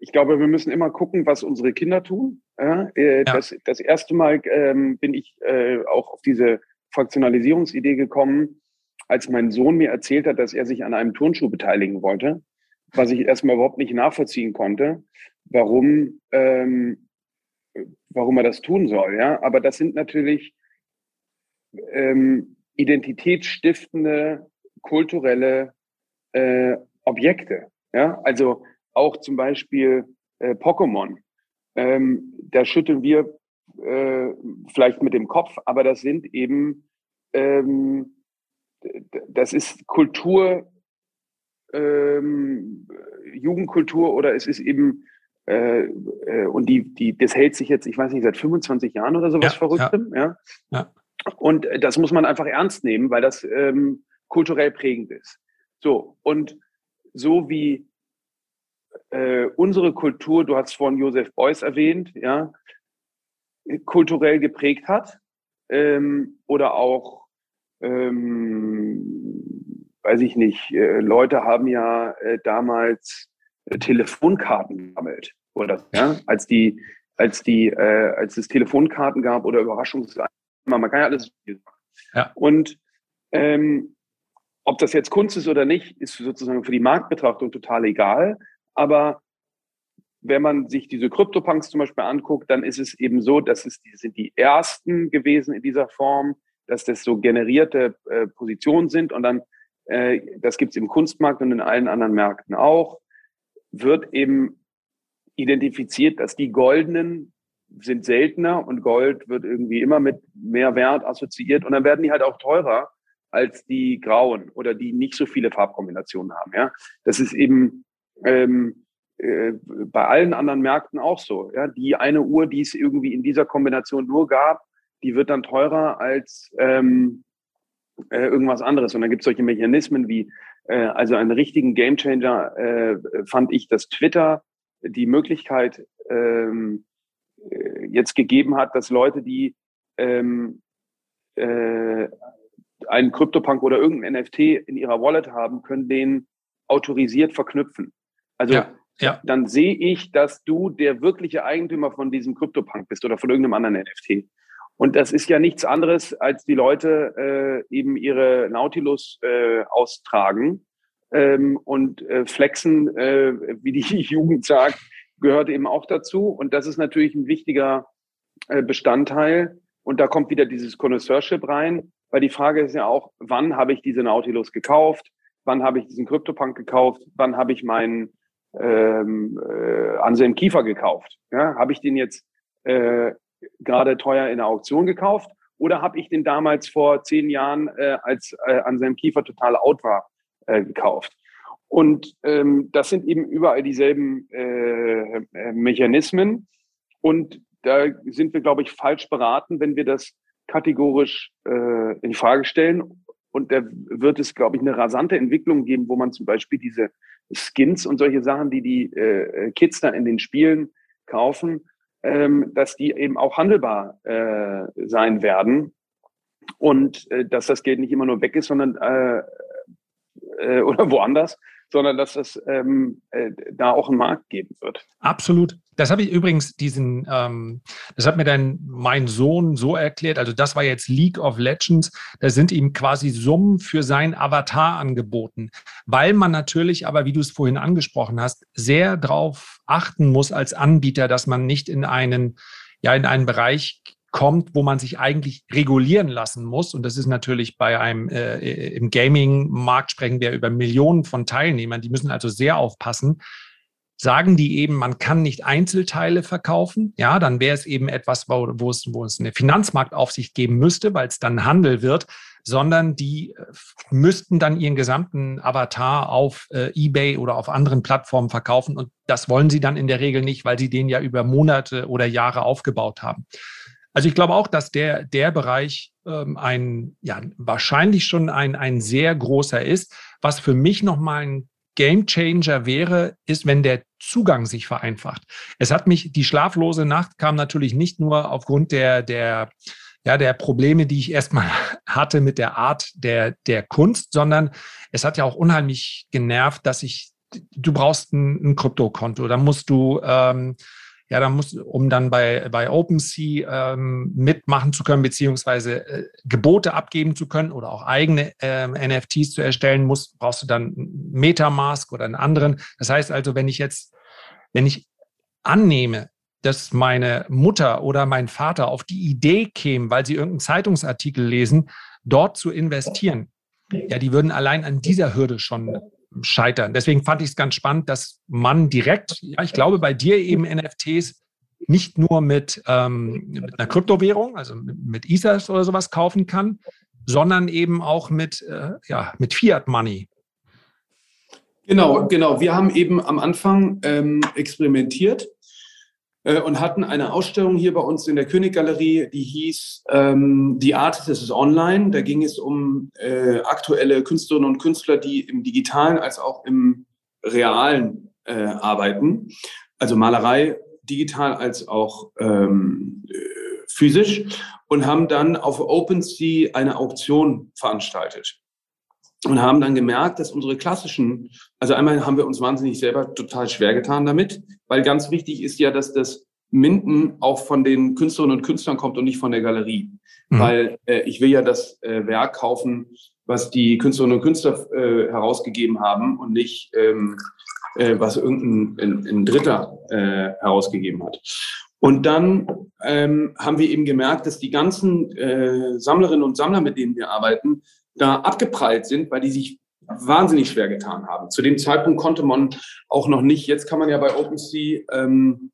ich glaube, wir müssen immer gucken, was unsere Kinder tun. Äh. Das, das erste Mal ähm, bin ich äh, auch auf diese Fraktionalisierungsidee gekommen, als mein Sohn mir erzählt hat, dass er sich an einem Turnschuh beteiligen wollte, was ich erstmal überhaupt nicht nachvollziehen konnte, warum, ähm, warum er das tun soll. Ja, aber das sind natürlich ähm, identitätsstiftende, kulturelle äh, Objekte. Ja, also auch zum Beispiel äh, Pokémon. Ähm, da schütteln wir äh, vielleicht mit dem Kopf, aber das sind eben, ähm, das ist Kultur, ähm, Jugendkultur oder es ist eben äh, äh, und die, die, das hält sich jetzt, ich weiß nicht, seit 25 Jahren oder sowas ja, Verrücktem, ja. ja. Und das muss man einfach ernst nehmen, weil das ähm, kulturell prägend ist. So, und so wie äh, unsere Kultur, du hast vorhin Josef Beuys erwähnt, ja, kulturell geprägt hat, ähm, oder auch, ähm, weiß ich nicht, äh, Leute haben ja äh, damals äh, Telefonkarten gesammelt, oder, ja, als die, als die, äh, als es Telefonkarten gab oder Überraschungseimer, man kann ja alles ja. Und ähm, ob das jetzt Kunst ist oder nicht, ist sozusagen für die Marktbetrachtung total egal. Aber wenn man sich diese Krypto-Punks zum Beispiel anguckt, dann ist es eben so, dass es die sind die ersten gewesen in dieser Form, dass das so generierte äh, Positionen sind und dann, äh, das gibt es im Kunstmarkt und in allen anderen Märkten auch, wird eben identifiziert, dass die goldenen sind seltener und Gold wird irgendwie immer mit mehr Wert assoziiert und dann werden die halt auch teurer als die grauen oder die nicht so viele Farbkombinationen haben. Ja, das ist eben ähm, äh, bei allen anderen Märkten auch so. Ja, die eine Uhr, die es irgendwie in dieser Kombination nur gab, die wird dann teurer als ähm, äh, irgendwas anderes. Und dann gibt es solche Mechanismen wie, äh, also einen richtigen Gamechanger äh, fand ich, dass Twitter die Möglichkeit ähm, äh, jetzt gegeben hat, dass Leute, die ähm, äh, einen CryptoPunk oder irgendein NFT in ihrer Wallet haben, können den autorisiert verknüpfen. Also ja, ja. dann sehe ich, dass du der wirkliche Eigentümer von diesem CryptoPunk bist oder von irgendeinem anderen NFT. Und das ist ja nichts anderes, als die Leute äh, eben ihre Nautilus äh, austragen ähm, und äh, flexen, äh, wie die Jugend sagt, gehört eben auch dazu. Und das ist natürlich ein wichtiger äh, Bestandteil. Und da kommt wieder dieses Connoisseurship rein. Weil die Frage ist ja auch, wann habe ich diese Nautilus gekauft? Wann habe ich diesen CryptoPunk gekauft? Wann habe ich meinen ähm, äh, Anselm Kiefer gekauft? Ja, habe ich den jetzt äh, gerade teuer in der Auktion gekauft? Oder habe ich den damals vor zehn Jahren, äh, als äh, Anselm Kiefer total out war, äh, gekauft? Und ähm, das sind eben überall dieselben äh, äh Mechanismen. Und da sind wir, glaube ich, falsch beraten, wenn wir das kategorisch äh, in Frage stellen. Und da wird es, glaube ich, eine rasante Entwicklung geben, wo man zum Beispiel diese Skins und solche Sachen, die die äh, Kids dann in den Spielen kaufen, ähm, dass die eben auch handelbar äh, sein werden und äh, dass das Geld nicht immer nur weg ist, sondern äh, äh, oder woanders, sondern dass es ähm, äh, da auch einen Markt geben wird. Absolut. Das habe ich übrigens diesen, ähm, das hat mir dann mein Sohn so erklärt. Also das war jetzt League of Legends. Da sind ihm quasi Summen für sein Avatar angeboten, weil man natürlich, aber wie du es vorhin angesprochen hast, sehr darauf achten muss als Anbieter, dass man nicht in einen ja in einen Bereich kommt, wo man sich eigentlich regulieren lassen muss. Und das ist natürlich bei einem äh, im Gaming-Markt sprechen wir über Millionen von Teilnehmern. Die müssen also sehr aufpassen. Sagen die eben, man kann nicht Einzelteile verkaufen, ja, dann wäre es eben etwas, wo, wo, es, wo es eine Finanzmarktaufsicht geben müsste, weil es dann Handel wird, sondern die äh, müssten dann ihren gesamten Avatar auf äh, eBay oder auf anderen Plattformen verkaufen. Und das wollen sie dann in der Regel nicht, weil sie den ja über Monate oder Jahre aufgebaut haben. Also ich glaube auch, dass der, der Bereich ähm, ein, ja, wahrscheinlich schon ein, ein sehr großer ist. Was für mich nochmal ein Game Changer wäre, ist, wenn der Zugang sich vereinfacht. Es hat mich, die schlaflose Nacht kam natürlich nicht nur aufgrund der, der ja, der Probleme, die ich erstmal hatte mit der Art der, der Kunst, sondern es hat ja auch unheimlich genervt, dass ich, du brauchst ein, ein Kryptokonto, da musst du, ähm, ja, dann muss, um dann bei, bei OpenSea ähm, mitmachen zu können, beziehungsweise äh, Gebote abgeben zu können oder auch eigene ähm, NFTs zu erstellen, musst, brauchst du dann Metamask oder einen anderen. Das heißt also, wenn ich jetzt, wenn ich annehme, dass meine Mutter oder mein Vater auf die Idee kämen, weil sie irgendeinen Zeitungsartikel lesen, dort zu investieren, ja, die würden allein an dieser Hürde schon scheitern. Deswegen fand ich es ganz spannend, dass man direkt, ja, ich glaube, bei dir eben NFTs nicht nur mit, ähm, mit einer Kryptowährung, also mit, Ethers oder sowas kaufen kann, sondern eben auch mit, äh, ja, mit Fiat Money. Genau, genau. Wir haben eben am Anfang ähm, experimentiert äh, und hatten eine Ausstellung hier bei uns in der Königgalerie, die hieß ähm, The Artist is Online. Da ging es um äh, aktuelle Künstlerinnen und Künstler, die im digitalen als auch im realen äh, arbeiten. Also Malerei digital als auch ähm, äh, physisch und haben dann auf OpenSea eine Auktion veranstaltet und haben dann gemerkt, dass unsere klassischen, also einmal haben wir uns wahnsinnig selber total schwer getan damit, weil ganz wichtig ist ja, dass das Minden auch von den Künstlerinnen und Künstlern kommt und nicht von der Galerie. Mhm. Weil äh, ich will ja das äh, Werk kaufen, was die Künstlerinnen und Künstler äh, herausgegeben haben und nicht, ähm, äh, was irgendein ein, ein Dritter äh, herausgegeben hat. Und dann ähm, haben wir eben gemerkt, dass die ganzen äh, Sammlerinnen und Sammler, mit denen wir arbeiten, da abgeprallt sind, weil die sich wahnsinnig schwer getan haben. Zu dem Zeitpunkt konnte man auch noch nicht, jetzt kann man ja bei OpenSea ähm,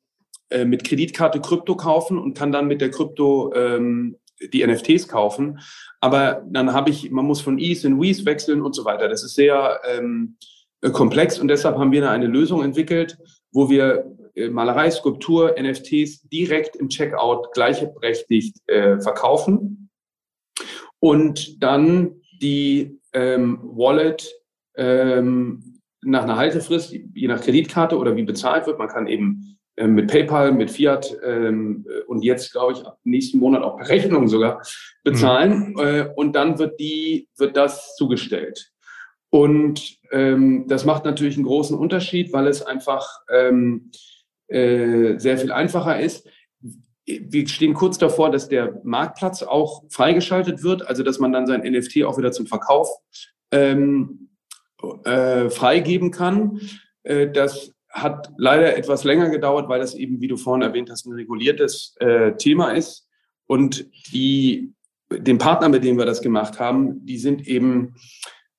äh, mit Kreditkarte Krypto kaufen und kann dann mit der Krypto ähm, die NFTs kaufen. Aber dann habe ich, man muss von ETH in WETH wechseln und so weiter. Das ist sehr ähm, komplex und deshalb haben wir da eine Lösung entwickelt, wo wir äh, Malerei, Skulptur, NFTs direkt im Checkout gleichberechtigt äh, verkaufen und dann die ähm, Wallet ähm, nach einer Haltefrist, je nach Kreditkarte oder wie bezahlt wird. Man kann eben ähm, mit PayPal, mit Fiat ähm, und jetzt, glaube ich, ab nächsten Monat auch per Rechnung sogar bezahlen. Mhm. Äh, und dann wird, die, wird das zugestellt. Und ähm, das macht natürlich einen großen Unterschied, weil es einfach ähm, äh, sehr viel einfacher ist wir stehen kurz davor, dass der Marktplatz auch freigeschaltet wird, also dass man dann sein NFT auch wieder zum Verkauf ähm, äh, freigeben kann. Äh, das hat leider etwas länger gedauert, weil das eben, wie du vorhin erwähnt hast, ein reguliertes äh, Thema ist. Und die, den Partner, mit dem wir das gemacht haben, die sind eben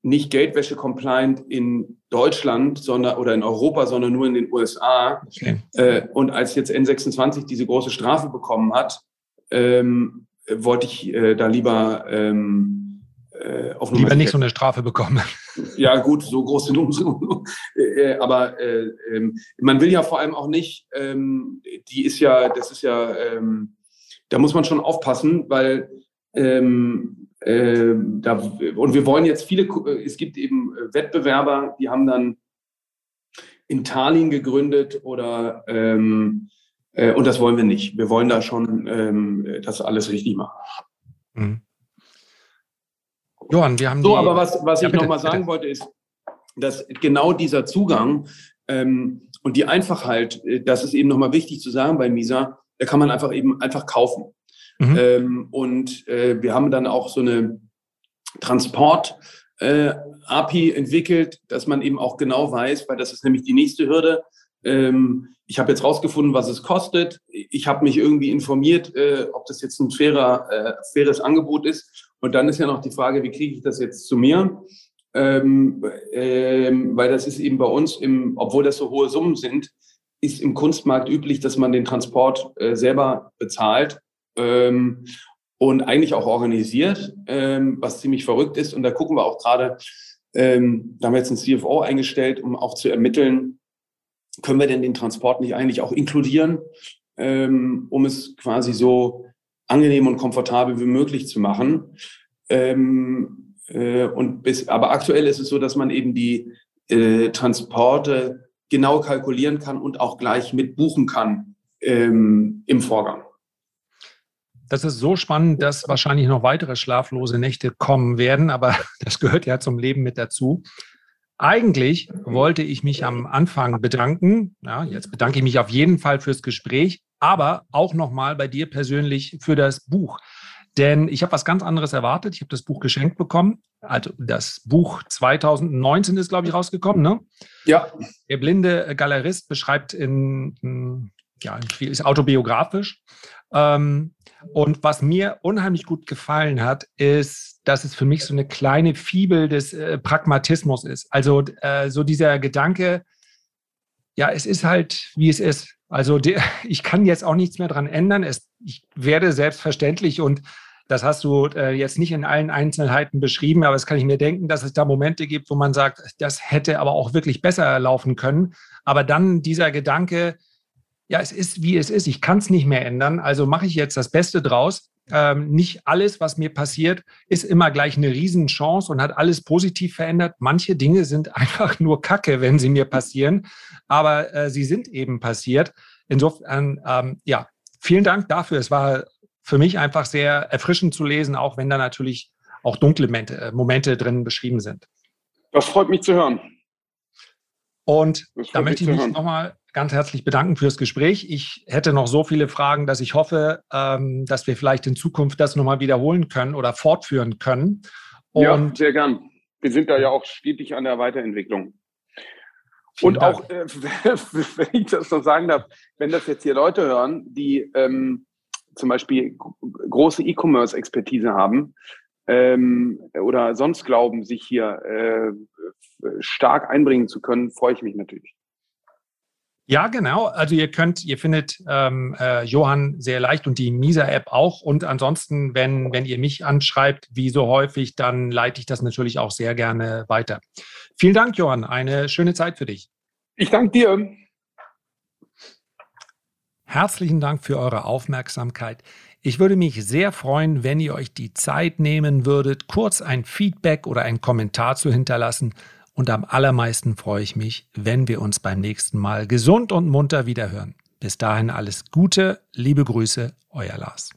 nicht Geldwäsche-compliant in Deutschland sondern, oder in Europa, sondern nur in den USA. Okay. Äh, und als jetzt N26 diese große Strafe bekommen hat, ähm, wollte ich äh, da lieber ähm, äh, auf Lieber nicht so eine Strafe bekommen. Ja, gut, so groß sind unsere. Äh, aber äh, ähm, man will ja vor allem auch nicht, ähm, die ist ja, das ist ja, ähm, da muss man schon aufpassen, weil ähm, äh, da, und wir wollen jetzt viele, es gibt eben Wettbewerber, die haben dann in Tallinn gegründet oder ähm, äh, und das wollen wir nicht. Wir wollen da schon ähm, das alles richtig machen. Mhm. Johann, wir haben so, aber was, was ja, ich nochmal sagen bitte. wollte, ist, dass genau dieser Zugang ähm, und die Einfachheit, äh, das ist eben nochmal wichtig zu sagen bei Misa, da kann man einfach eben einfach kaufen. Mhm. Ähm, und äh, wir haben dann auch so eine Transport-API äh, entwickelt, dass man eben auch genau weiß, weil das ist nämlich die nächste Hürde. Ähm, ich habe jetzt rausgefunden, was es kostet. Ich habe mich irgendwie informiert, äh, ob das jetzt ein fairer, äh, faires Angebot ist. Und dann ist ja noch die Frage, wie kriege ich das jetzt zu mir? Ähm, ähm, weil das ist eben bei uns, im, obwohl das so hohe Summen sind, ist im Kunstmarkt üblich, dass man den Transport äh, selber bezahlt ähm, und eigentlich auch organisiert, ähm, was ziemlich verrückt ist. Und da gucken wir auch gerade, ähm, da haben wir jetzt einen CFO eingestellt, um auch zu ermitteln, können wir denn den Transport nicht eigentlich auch inkludieren, ähm, um es quasi so angenehm und komfortabel wie möglich zu machen. Ähm, äh, und bis, aber aktuell ist es so, dass man eben die äh, Transporte genau kalkulieren kann und auch gleich mit buchen kann ähm, im Vorgang. Das ist so spannend, dass wahrscheinlich noch weitere schlaflose Nächte kommen werden, aber das gehört ja zum Leben mit dazu. Eigentlich wollte ich mich am Anfang bedanken. Ja, jetzt bedanke ich mich auf jeden Fall fürs Gespräch, aber auch nochmal bei dir persönlich für das Buch. Denn ich habe was ganz anderes erwartet. Ich habe das Buch geschenkt bekommen. Also das Buch 2019 ist, glaube ich, rausgekommen, ne? Ja. Der blinde Galerist beschreibt in, ja, ist autobiografisch. Ähm, und was mir unheimlich gut gefallen hat, ist, dass es für mich so eine kleine Fibel des äh, Pragmatismus ist. Also äh, so dieser Gedanke, ja, es ist halt, wie es ist. Also der, ich kann jetzt auch nichts mehr dran ändern. Es, ich werde selbstverständlich und das hast du äh, jetzt nicht in allen Einzelheiten beschrieben, aber es kann ich mir denken, dass es da Momente gibt, wo man sagt, das hätte aber auch wirklich besser laufen können. Aber dann dieser Gedanke, ja, es ist, wie es ist. Ich kann es nicht mehr ändern. Also mache ich jetzt das Beste draus. Ähm, nicht alles, was mir passiert, ist immer gleich eine Riesenchance und hat alles positiv verändert. Manche Dinge sind einfach nur Kacke, wenn sie mir passieren, aber äh, sie sind eben passiert. Insofern, ähm, ja, vielen Dank dafür. Es war für mich einfach sehr erfrischend zu lesen, auch wenn da natürlich auch dunkle Momente, äh, Momente drin beschrieben sind. Das freut mich zu hören. Und da möchte ich mich nochmal ganz herzlich bedanken fürs Gespräch. Ich hätte noch so viele Fragen, dass ich hoffe, ähm, dass wir vielleicht in Zukunft das nochmal wiederholen können oder fortführen können. Und ja, sehr gern. Wir sind da ja auch stetig an der Weiterentwicklung. Und Dank. auch, äh, wenn ich das noch sagen darf, wenn das jetzt hier Leute hören, die ähm, zum Beispiel große E-Commerce-Expertise haben ähm, oder sonst glauben, sich hier äh, stark einbringen zu können, freue ich mich natürlich. Ja, genau. Also ihr könnt, ihr findet ähm, äh, Johann sehr leicht und die Misa-App auch. Und ansonsten, wenn, wenn ihr mich anschreibt, wie so häufig, dann leite ich das natürlich auch sehr gerne weiter. Vielen Dank, Johann. Eine schöne Zeit für dich. Ich danke dir. Herzlichen Dank für eure Aufmerksamkeit. Ich würde mich sehr freuen, wenn ihr euch die Zeit nehmen würdet, kurz ein Feedback oder einen Kommentar zu hinterlassen und am allermeisten freue ich mich, wenn wir uns beim nächsten Mal gesund und munter wiederhören. Bis dahin alles Gute, liebe Grüße, euer Lars.